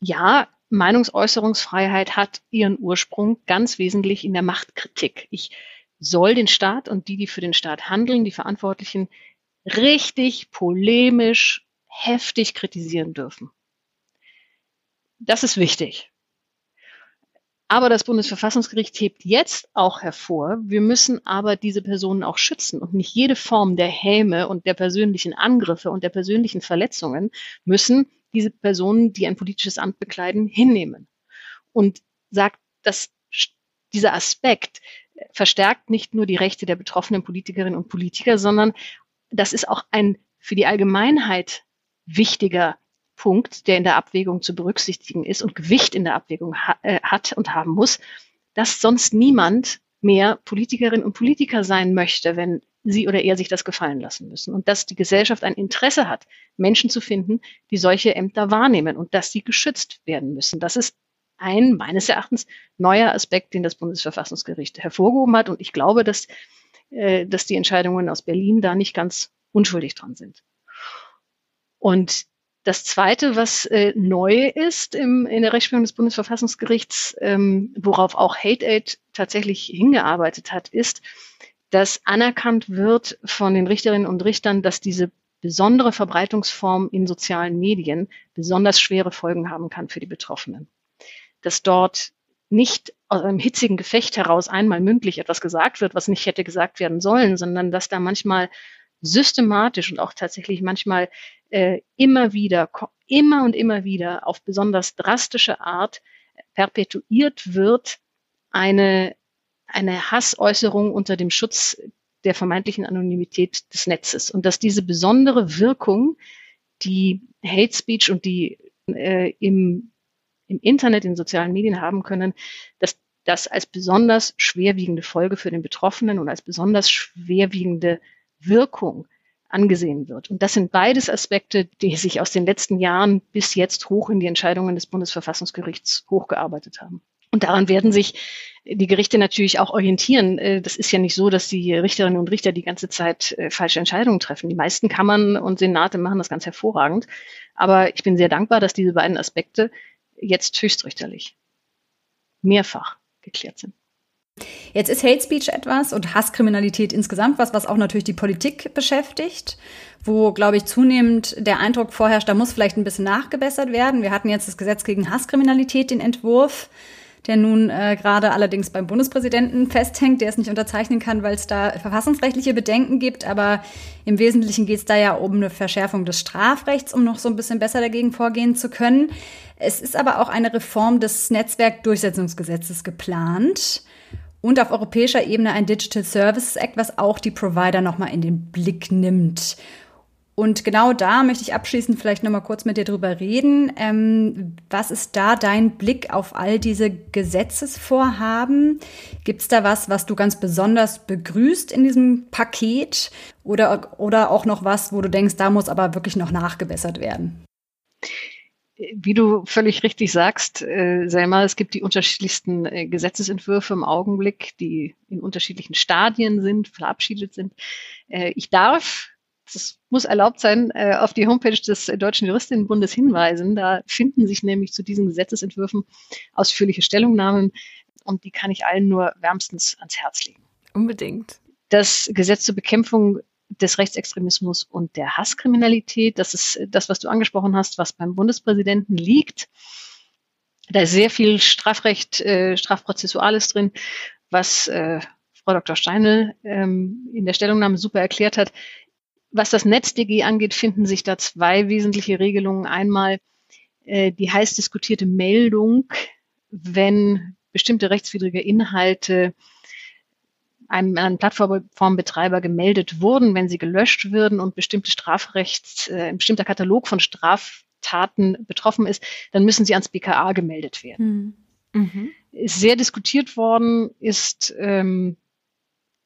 ja, Meinungsäußerungsfreiheit hat ihren Ursprung ganz wesentlich in der Machtkritik. Ich soll den Staat und die, die für den Staat handeln, die Verantwortlichen, richtig polemisch, heftig kritisieren dürfen. Das ist wichtig. Aber das Bundesverfassungsgericht hebt jetzt auch hervor, wir müssen aber diese Personen auch schützen und nicht jede Form der Häme und der persönlichen Angriffe und der persönlichen Verletzungen müssen diese Personen, die ein politisches Amt bekleiden, hinnehmen. Und sagt, dass dieser Aspekt verstärkt nicht nur die Rechte der betroffenen Politikerinnen und Politiker, sondern das ist auch ein für die Allgemeinheit wichtiger Punkt, der in der Abwägung zu berücksichtigen ist und Gewicht in der Abwägung ha äh, hat und haben muss, dass sonst niemand mehr Politikerin und Politiker sein möchte, wenn sie oder er sich das gefallen lassen müssen. Und dass die Gesellschaft ein Interesse hat, Menschen zu finden, die solche Ämter wahrnehmen und dass sie geschützt werden müssen. Das ist ein meines Erachtens neuer Aspekt, den das Bundesverfassungsgericht hervorgehoben hat. Und ich glaube, dass äh, dass die Entscheidungen aus Berlin da nicht ganz unschuldig dran sind. Und das Zweite, was äh, neu ist im, in der Rechtsprechung des Bundesverfassungsgerichts, ähm, worauf auch Hate Aid tatsächlich hingearbeitet hat, ist, dass anerkannt wird von den Richterinnen und Richtern, dass diese besondere Verbreitungsform in sozialen Medien besonders schwere Folgen haben kann für die Betroffenen. Dass dort nicht aus einem hitzigen Gefecht heraus einmal mündlich etwas gesagt wird, was nicht hätte gesagt werden sollen, sondern dass da manchmal systematisch und auch tatsächlich manchmal äh, immer wieder, immer und immer wieder auf besonders drastische Art perpetuiert wird, eine, eine Hassäußerung unter dem Schutz der vermeintlichen Anonymität des Netzes. Und dass diese besondere Wirkung, die Hate Speech und die äh, im im Internet, in sozialen Medien haben können, dass das als besonders schwerwiegende Folge für den Betroffenen und als besonders schwerwiegende Wirkung angesehen wird. Und das sind beides Aspekte, die sich aus den letzten Jahren bis jetzt hoch in die Entscheidungen des Bundesverfassungsgerichts hochgearbeitet haben. Und daran werden sich die Gerichte natürlich auch orientieren. Äh, das ist ja nicht so, dass die Richterinnen und Richter die ganze Zeit äh, falsche Entscheidungen treffen. Die meisten Kammern und Senate machen das ganz hervorragend. Aber ich bin sehr dankbar, dass diese beiden Aspekte jetzt höchstrichterlich mehrfach geklärt sind. Jetzt ist Hate Speech etwas und Hasskriminalität insgesamt was, was auch natürlich die Politik beschäftigt, wo, glaube ich, zunehmend der Eindruck vorherrscht, da muss vielleicht ein bisschen nachgebessert werden. Wir hatten jetzt das Gesetz gegen Hasskriminalität, den Entwurf der nun äh, gerade allerdings beim Bundespräsidenten festhängt, der es nicht unterzeichnen kann, weil es da verfassungsrechtliche Bedenken gibt. Aber im Wesentlichen geht es da ja um eine Verschärfung des Strafrechts, um noch so ein bisschen besser dagegen vorgehen zu können. Es ist aber auch eine Reform des Netzwerkdurchsetzungsgesetzes geplant. und auf europäischer Ebene ein Digital Services Act, was auch die Provider nochmal in den Blick nimmt. Und genau da möchte ich abschließend vielleicht nochmal kurz mit dir drüber reden. Ähm, was ist da dein Blick auf all diese Gesetzesvorhaben? Gibt es da was, was du ganz besonders begrüßt in diesem Paket? Oder, oder auch noch was, wo du denkst, da muss aber wirklich noch nachgebessert werden? Wie du völlig richtig sagst, äh, Selma, es gibt die unterschiedlichsten äh, Gesetzesentwürfe im Augenblick, die in unterschiedlichen Stadien sind, verabschiedet sind. Äh, ich darf das muss erlaubt sein, äh, auf die Homepage des Deutschen Juristinnenbundes hinweisen. Da finden sich nämlich zu diesen Gesetzesentwürfen ausführliche Stellungnahmen und die kann ich allen nur wärmstens ans Herz legen. Unbedingt. Das Gesetz zur Bekämpfung des Rechtsextremismus und der Hasskriminalität, das ist das, was du angesprochen hast, was beim Bundespräsidenten liegt. Da ist sehr viel Strafrecht, äh, Strafprozessuales drin, was äh, Frau Dr. Steinl ähm, in der Stellungnahme super erklärt hat. Was das NetzDG angeht, finden sich da zwei wesentliche Regelungen. Einmal äh, die heiß diskutierte Meldung, wenn bestimmte rechtswidrige Inhalte einem, einem Plattformbetreiber gemeldet wurden, wenn sie gelöscht würden und bestimmte Strafrechts, äh, ein bestimmter Katalog von Straftaten betroffen ist, dann müssen sie ans BKA gemeldet werden. Hm. Mhm. Ist sehr diskutiert worden, ist ähm,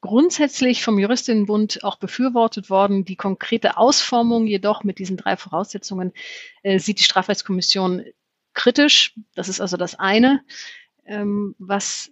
grundsätzlich vom Juristinnenbund auch befürwortet worden. Die konkrete Ausformung jedoch mit diesen drei Voraussetzungen äh, sieht die Strafrechtskommission kritisch. Das ist also das eine, ähm, was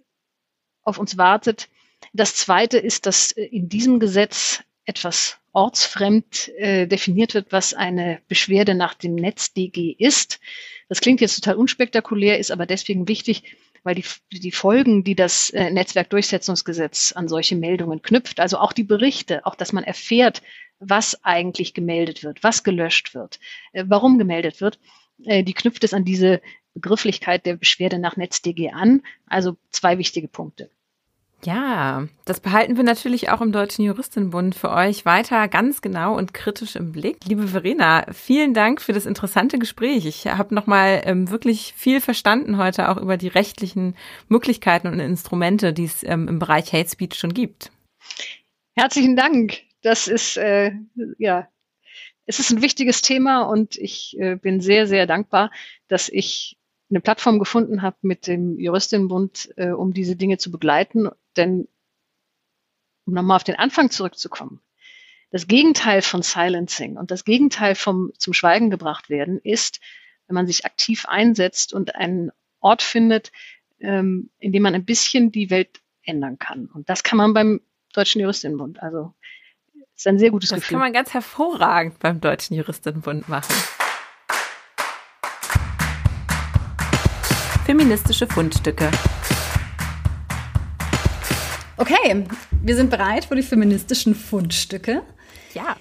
auf uns wartet. Das zweite ist, dass äh, in diesem Gesetz etwas ortsfremd äh, definiert wird, was eine Beschwerde nach dem NetzDG ist. Das klingt jetzt total unspektakulär, ist aber deswegen wichtig, weil die, die Folgen, die das äh, Netzwerkdurchsetzungsgesetz an solche Meldungen knüpft, also auch die Berichte, auch dass man erfährt, was eigentlich gemeldet wird, was gelöscht wird, äh, warum gemeldet wird, äh, die knüpft es an diese Begrifflichkeit der Beschwerde nach NetzDG an. Also zwei wichtige Punkte. Ja, das behalten wir natürlich auch im Deutschen Juristinnenbund für euch weiter ganz genau und kritisch im Blick. Liebe Verena, vielen Dank für das interessante Gespräch. Ich habe nochmal ähm, wirklich viel verstanden heute auch über die rechtlichen Möglichkeiten und Instrumente, die es ähm, im Bereich Hate Speech schon gibt. Herzlichen Dank. Das ist äh, ja, es ist ein wichtiges Thema und ich äh, bin sehr, sehr dankbar, dass ich eine Plattform gefunden habe mit dem Juristinnenbund, äh, um diese Dinge zu begleiten. Denn um nochmal auf den Anfang zurückzukommen, das Gegenteil von Silencing und das Gegenteil vom zum Schweigen gebracht werden ist, wenn man sich aktiv einsetzt und einen Ort findet, ähm, in dem man ein bisschen die Welt ändern kann. Und das kann man beim Deutschen Juristinnenbund. Also ist ein sehr gutes das Gefühl. Das kann man ganz hervorragend beim Deutschen Juristinnenbund machen. Feministische Fundstücke. Okay, wir sind bereit für die feministischen Fundstücke. Ja.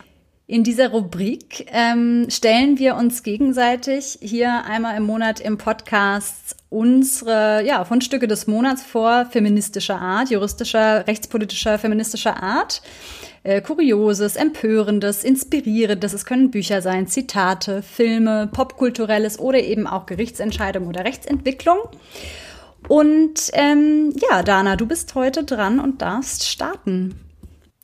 In dieser Rubrik ähm, stellen wir uns gegenseitig hier einmal im Monat im Podcast unsere ja, Fundstücke des Monats vor, feministischer Art, juristischer, rechtspolitischer, feministischer Art. Äh, Kurioses, Empörendes, Inspirierendes. Es können Bücher sein, Zitate, Filme, Popkulturelles oder eben auch Gerichtsentscheidungen oder Rechtsentwicklung. Und ähm, ja, Dana, du bist heute dran und darfst starten.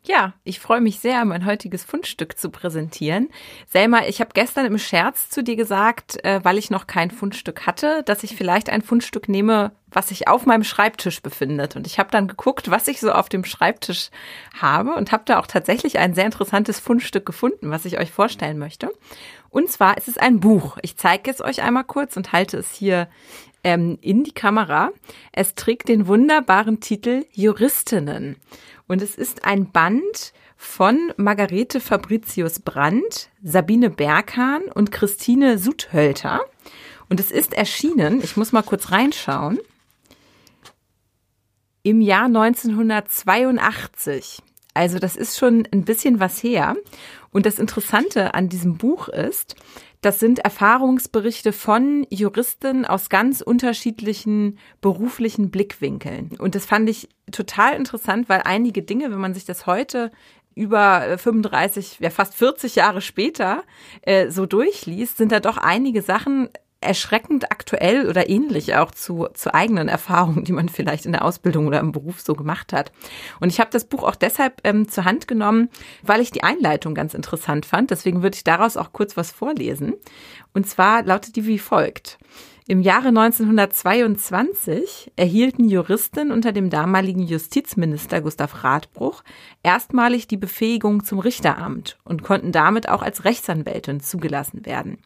Ja, ich freue mich sehr, mein heutiges Fundstück zu präsentieren. Selma, ich habe gestern im Scherz zu dir gesagt, äh, weil ich noch kein Fundstück hatte, dass ich vielleicht ein Fundstück nehme, was sich auf meinem Schreibtisch befindet. Und ich habe dann geguckt, was ich so auf dem Schreibtisch habe und habe da auch tatsächlich ein sehr interessantes Fundstück gefunden, was ich euch vorstellen möchte. Und zwar ist es ein Buch. Ich zeige es euch einmal kurz und halte es hier ähm, in die Kamera. Es trägt den wunderbaren Titel Juristinnen. Und es ist ein Band von Margarete Fabricius Brandt, Sabine Berghahn und Christine Sudhölter. Und es ist erschienen, ich muss mal kurz reinschauen, im Jahr 1982. Also das ist schon ein bisschen was her. Und das Interessante an diesem Buch ist, das sind Erfahrungsberichte von Juristen aus ganz unterschiedlichen beruflichen Blickwinkeln. Und das fand ich total interessant, weil einige Dinge, wenn man sich das heute über 35, ja fast 40 Jahre später äh, so durchliest, sind da doch einige Sachen erschreckend aktuell oder ähnlich auch zu, zu eigenen Erfahrungen, die man vielleicht in der Ausbildung oder im Beruf so gemacht hat. Und ich habe das Buch auch deshalb ähm, zur Hand genommen, weil ich die Einleitung ganz interessant fand. Deswegen würde ich daraus auch kurz was vorlesen. Und zwar lautet die wie folgt. Im Jahre 1922 erhielten Juristen unter dem damaligen Justizminister Gustav Radbruch erstmalig die Befähigung zum Richteramt und konnten damit auch als Rechtsanwältin zugelassen werden.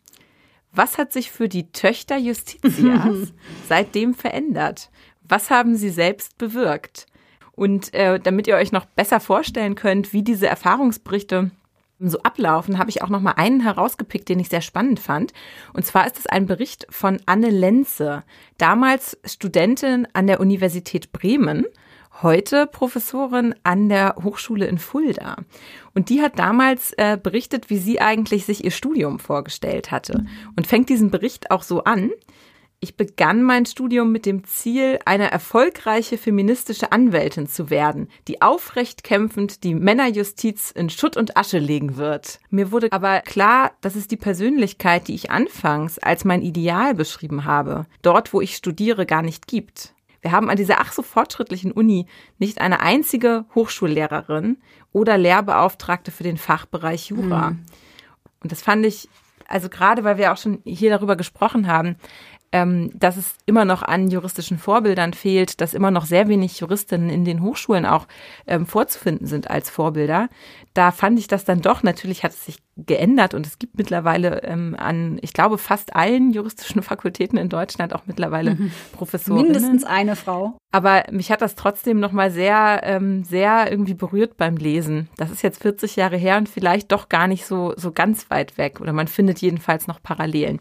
Was hat sich für die Töchter Justitias seitdem verändert? Was haben sie selbst bewirkt? Und äh, damit ihr euch noch besser vorstellen könnt, wie diese Erfahrungsberichte so ablaufen, habe ich auch noch mal einen herausgepickt, den ich sehr spannend fand. Und zwar ist es ein Bericht von Anne Lenze, damals Studentin an der Universität Bremen, heute Professorin an der Hochschule in Fulda. Und die hat damals äh, berichtet, wie sie eigentlich sich ihr Studium vorgestellt hatte und fängt diesen Bericht auch so an. Ich begann mein Studium mit dem Ziel, eine erfolgreiche feministische Anwältin zu werden, die aufrecht kämpfend die Männerjustiz in Schutt und Asche legen wird. Mir wurde aber klar, dass es die Persönlichkeit, die ich anfangs als mein Ideal beschrieben habe, dort, wo ich studiere, gar nicht gibt. Wir haben an dieser ach so fortschrittlichen Uni nicht eine einzige Hochschullehrerin oder Lehrbeauftragte für den Fachbereich Jura. Mhm. Und das fand ich, also gerade weil wir auch schon hier darüber gesprochen haben, ähm, dass es immer noch an juristischen Vorbildern fehlt, dass immer noch sehr wenig Juristinnen in den Hochschulen auch ähm, vorzufinden sind als Vorbilder. Da fand ich das dann doch, natürlich hat es sich geändert und es gibt mittlerweile ähm, an, ich glaube, fast allen juristischen Fakultäten in Deutschland auch mittlerweile mhm. Professoren. Mindestens eine Frau. Aber mich hat das trotzdem nochmal sehr, ähm, sehr irgendwie berührt beim Lesen. Das ist jetzt 40 Jahre her und vielleicht doch gar nicht so, so ganz weit weg oder man findet jedenfalls noch Parallelen.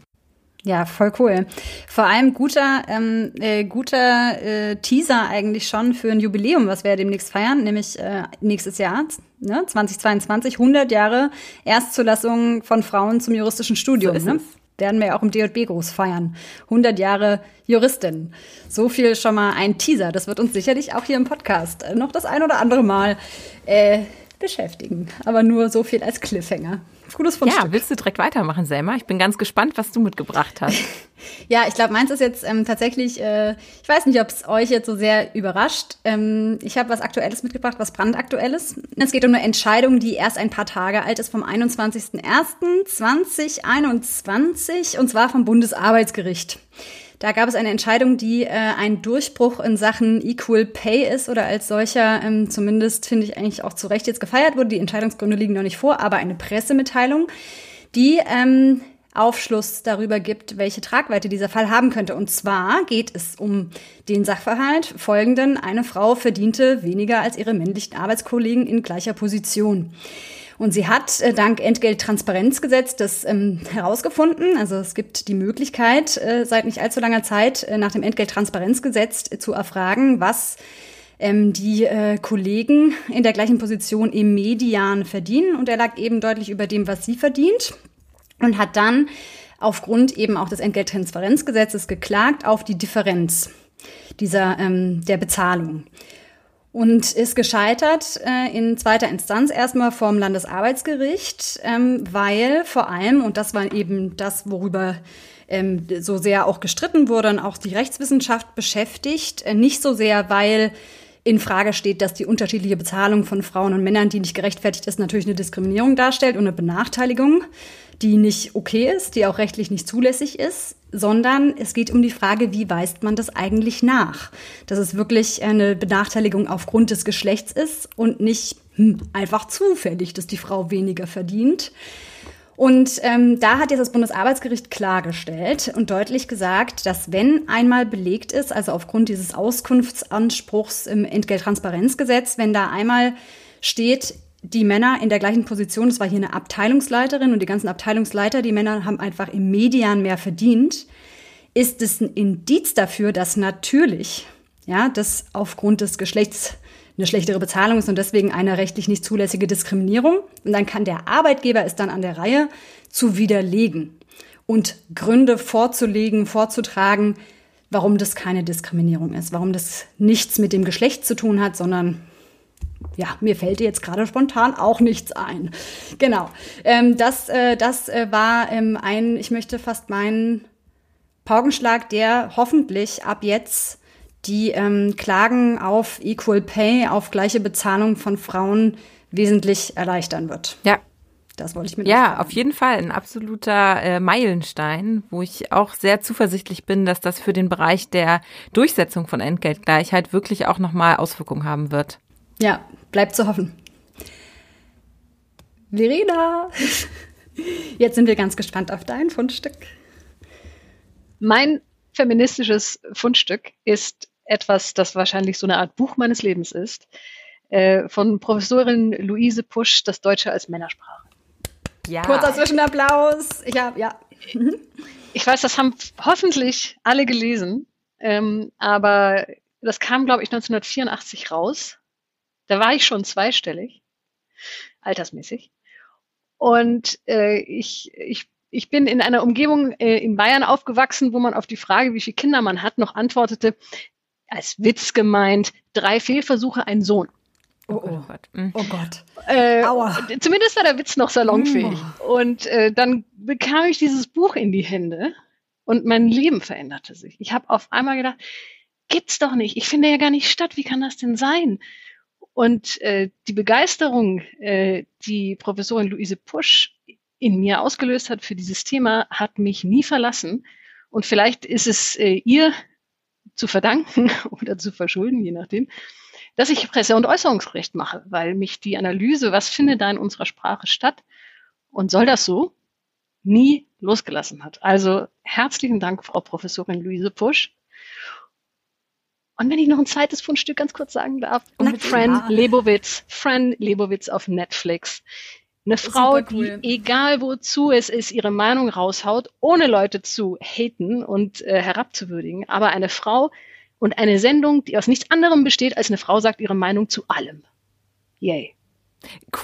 Ja, voll cool. Vor allem guter, ähm, äh, guter äh, Teaser eigentlich schon für ein Jubiläum, was wir ja demnächst feiern, nämlich äh, nächstes Jahr, ne, 2022, 100 Jahre Erstzulassung von Frauen zum juristischen Studium. So ne? Werden wir ja auch im DJB groß feiern. 100 Jahre Juristin. So viel schon mal ein Teaser. Das wird uns sicherlich auch hier im Podcast äh, noch das ein oder andere Mal äh, beschäftigen. Aber nur so viel als Cliffhanger. Cooles Fundstück. Ja, willst du direkt weitermachen, Selma? Ich bin ganz gespannt, was du mitgebracht hast. ja, ich glaube, meins ist jetzt ähm, tatsächlich, äh, ich weiß nicht, ob es euch jetzt so sehr überrascht. Ähm, ich habe was Aktuelles mitgebracht, was brandaktuelles. Es geht um eine Entscheidung, die erst ein paar Tage alt ist, vom 21.01.2021 und zwar vom Bundesarbeitsgericht. Da gab es eine Entscheidung, die äh, ein Durchbruch in Sachen Equal Pay ist oder als solcher ähm, zumindest, finde ich eigentlich auch zu Recht jetzt gefeiert wurde. Die Entscheidungsgründe liegen noch nicht vor, aber eine Pressemitteilung, die ähm, Aufschluss darüber gibt, welche Tragweite dieser Fall haben könnte. Und zwar geht es um den Sachverhalt folgenden. Eine Frau verdiente weniger als ihre männlichen Arbeitskollegen in gleicher Position. Und sie hat äh, dank Entgelttransparenzgesetz das ähm, herausgefunden. Also es gibt die Möglichkeit, äh, seit nicht allzu langer Zeit äh, nach dem Entgelttransparenzgesetz zu erfragen, was ähm, die äh, Kollegen in der gleichen Position im Median verdienen. Und er lag eben deutlich über dem, was sie verdient. Und hat dann aufgrund eben auch des Entgelttransparenzgesetzes geklagt auf die Differenz dieser ähm, der Bezahlung und ist gescheitert äh, in zweiter Instanz erstmal vom Landesarbeitsgericht, ähm, weil vor allem, und das war eben das, worüber ähm, so sehr auch gestritten wurde und auch die Rechtswissenschaft beschäftigt, äh, nicht so sehr, weil in Frage steht, dass die unterschiedliche Bezahlung von Frauen und Männern, die nicht gerechtfertigt ist, natürlich eine Diskriminierung darstellt und eine Benachteiligung, die nicht okay ist, die auch rechtlich nicht zulässig ist, sondern es geht um die Frage, wie weist man das eigentlich nach? Dass es wirklich eine Benachteiligung aufgrund des Geschlechts ist und nicht hm, einfach zufällig, dass die Frau weniger verdient. Und ähm, da hat jetzt das Bundesarbeitsgericht klargestellt und deutlich gesagt, dass wenn einmal belegt ist, also aufgrund dieses Auskunftsanspruchs im Entgelttransparenzgesetz, wenn da einmal steht, die Männer in der gleichen Position, es war hier eine Abteilungsleiterin und die ganzen Abteilungsleiter, die Männer haben einfach im Median mehr verdient, ist es ein Indiz dafür, dass natürlich, ja, das aufgrund des Geschlechts eine schlechtere Bezahlung ist und deswegen eine rechtlich nicht zulässige Diskriminierung. Und dann kann der Arbeitgeber es dann an der Reihe zu widerlegen und Gründe vorzulegen, vorzutragen, warum das keine Diskriminierung ist, warum das nichts mit dem Geschlecht zu tun hat, sondern ja, mir fällt jetzt gerade spontan auch nichts ein. Genau. Ähm, das äh, das äh, war ähm, ein, ich möchte fast meinen, Paukenschlag, der hoffentlich ab jetzt die ähm, Klagen auf Equal Pay, auf gleiche Bezahlung von Frauen wesentlich erleichtern wird. Ja. Das wollte ich mir Ja, auf jeden Fall ein absoluter äh, Meilenstein, wo ich auch sehr zuversichtlich bin, dass das für den Bereich der Durchsetzung von Entgeltgleichheit wirklich auch nochmal Auswirkungen haben wird. Ja, bleibt zu hoffen. Verena, jetzt sind wir ganz gespannt auf dein Fundstück. Mein feministisches Fundstück ist etwas, das wahrscheinlich so eine Art Buch meines Lebens ist, äh, von Professorin Luise Pusch, das Deutsche als Männersprache. Ja. Kurzer Zwischenapplaus. Ich habe, ja. Ich weiß, das haben hoffentlich alle gelesen, ähm, aber das kam, glaube ich, 1984 raus. Da war ich schon zweistellig, altersmäßig. Und äh, ich, ich ich bin in einer Umgebung äh, in Bayern aufgewachsen, wo man auf die Frage, wie viele Kinder man hat, noch antwortete, als Witz gemeint, drei Fehlversuche, ein Sohn. Oh, oh Gott. Mhm. Oh Gott. Äh, zumindest war der Witz noch salonfähig. Oh. Und äh, dann bekam ich dieses Buch in die Hände und mein Leben veränderte sich. Ich habe auf einmal gedacht, gibt's doch nicht. Ich finde ja gar nicht statt. Wie kann das denn sein? Und äh, die Begeisterung, äh, die Professorin Luise Pusch in mir ausgelöst hat für dieses Thema, hat mich nie verlassen. Und vielleicht ist es äh, ihr zu verdanken oder zu verschulden, je nachdem, dass ich Presse- und Äußerungsrecht mache, weil mich die Analyse, was findet da in unserer Sprache statt und soll das so, nie losgelassen hat. Also herzlichen Dank, Frau Professorin Luise Pusch. Und wenn ich noch ein zweites Fundstück ganz kurz sagen darf, Na, mit Fran Lebowitz, Fran Lebowitz auf Netflix. Eine Frau, cool. die egal wozu es ist, ihre Meinung raushaut, ohne Leute zu haten und äh, herabzuwürdigen. Aber eine Frau und eine Sendung, die aus nichts anderem besteht, als eine Frau sagt ihre Meinung zu allem. Yay.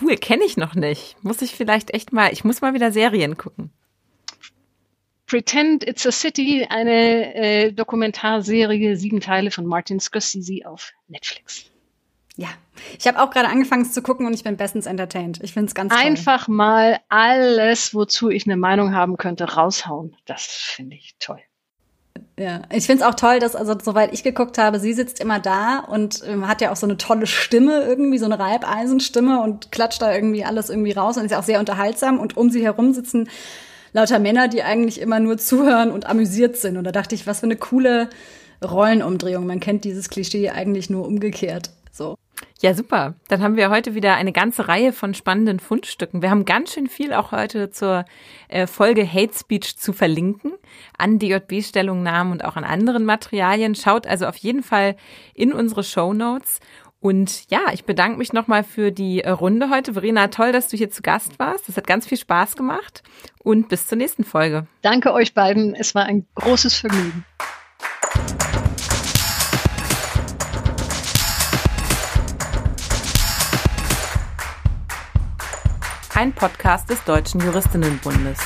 Cool, kenne ich noch nicht. Muss ich vielleicht echt mal, ich muss mal wieder Serien gucken. Pretend It's a City, eine äh, Dokumentarserie, sieben Teile von Martin Scorsese auf Netflix. Ja, ich habe auch gerade angefangen zu gucken und ich bin bestens entertained. Ich finde es ganz toll. Einfach mal alles, wozu ich eine Meinung haben könnte, raushauen. Das finde ich toll. Ja, ich finde es auch toll, dass, also soweit ich geguckt habe, sie sitzt immer da und ähm, hat ja auch so eine tolle Stimme irgendwie, so eine Reibeisenstimme und klatscht da irgendwie alles irgendwie raus und ist ja auch sehr unterhaltsam und um sie herum sitzen lauter Männer, die eigentlich immer nur zuhören und amüsiert sind. Und da dachte ich, was für eine coole Rollenumdrehung. Man kennt dieses Klischee eigentlich nur umgekehrt. So. Ja, super. Dann haben wir heute wieder eine ganze Reihe von spannenden Fundstücken. Wir haben ganz schön viel auch heute zur äh, Folge Hate Speech zu verlinken, an DJB-Stellungnahmen und auch an anderen Materialien. Schaut also auf jeden Fall in unsere Show Notes. Und ja, ich bedanke mich nochmal für die äh, Runde heute. Verena, toll, dass du hier zu Gast warst. Das hat ganz viel Spaß gemacht. Und bis zur nächsten Folge. Danke euch beiden. Es war ein großes Vergnügen. ein Podcast des Deutschen Juristinnenbundes.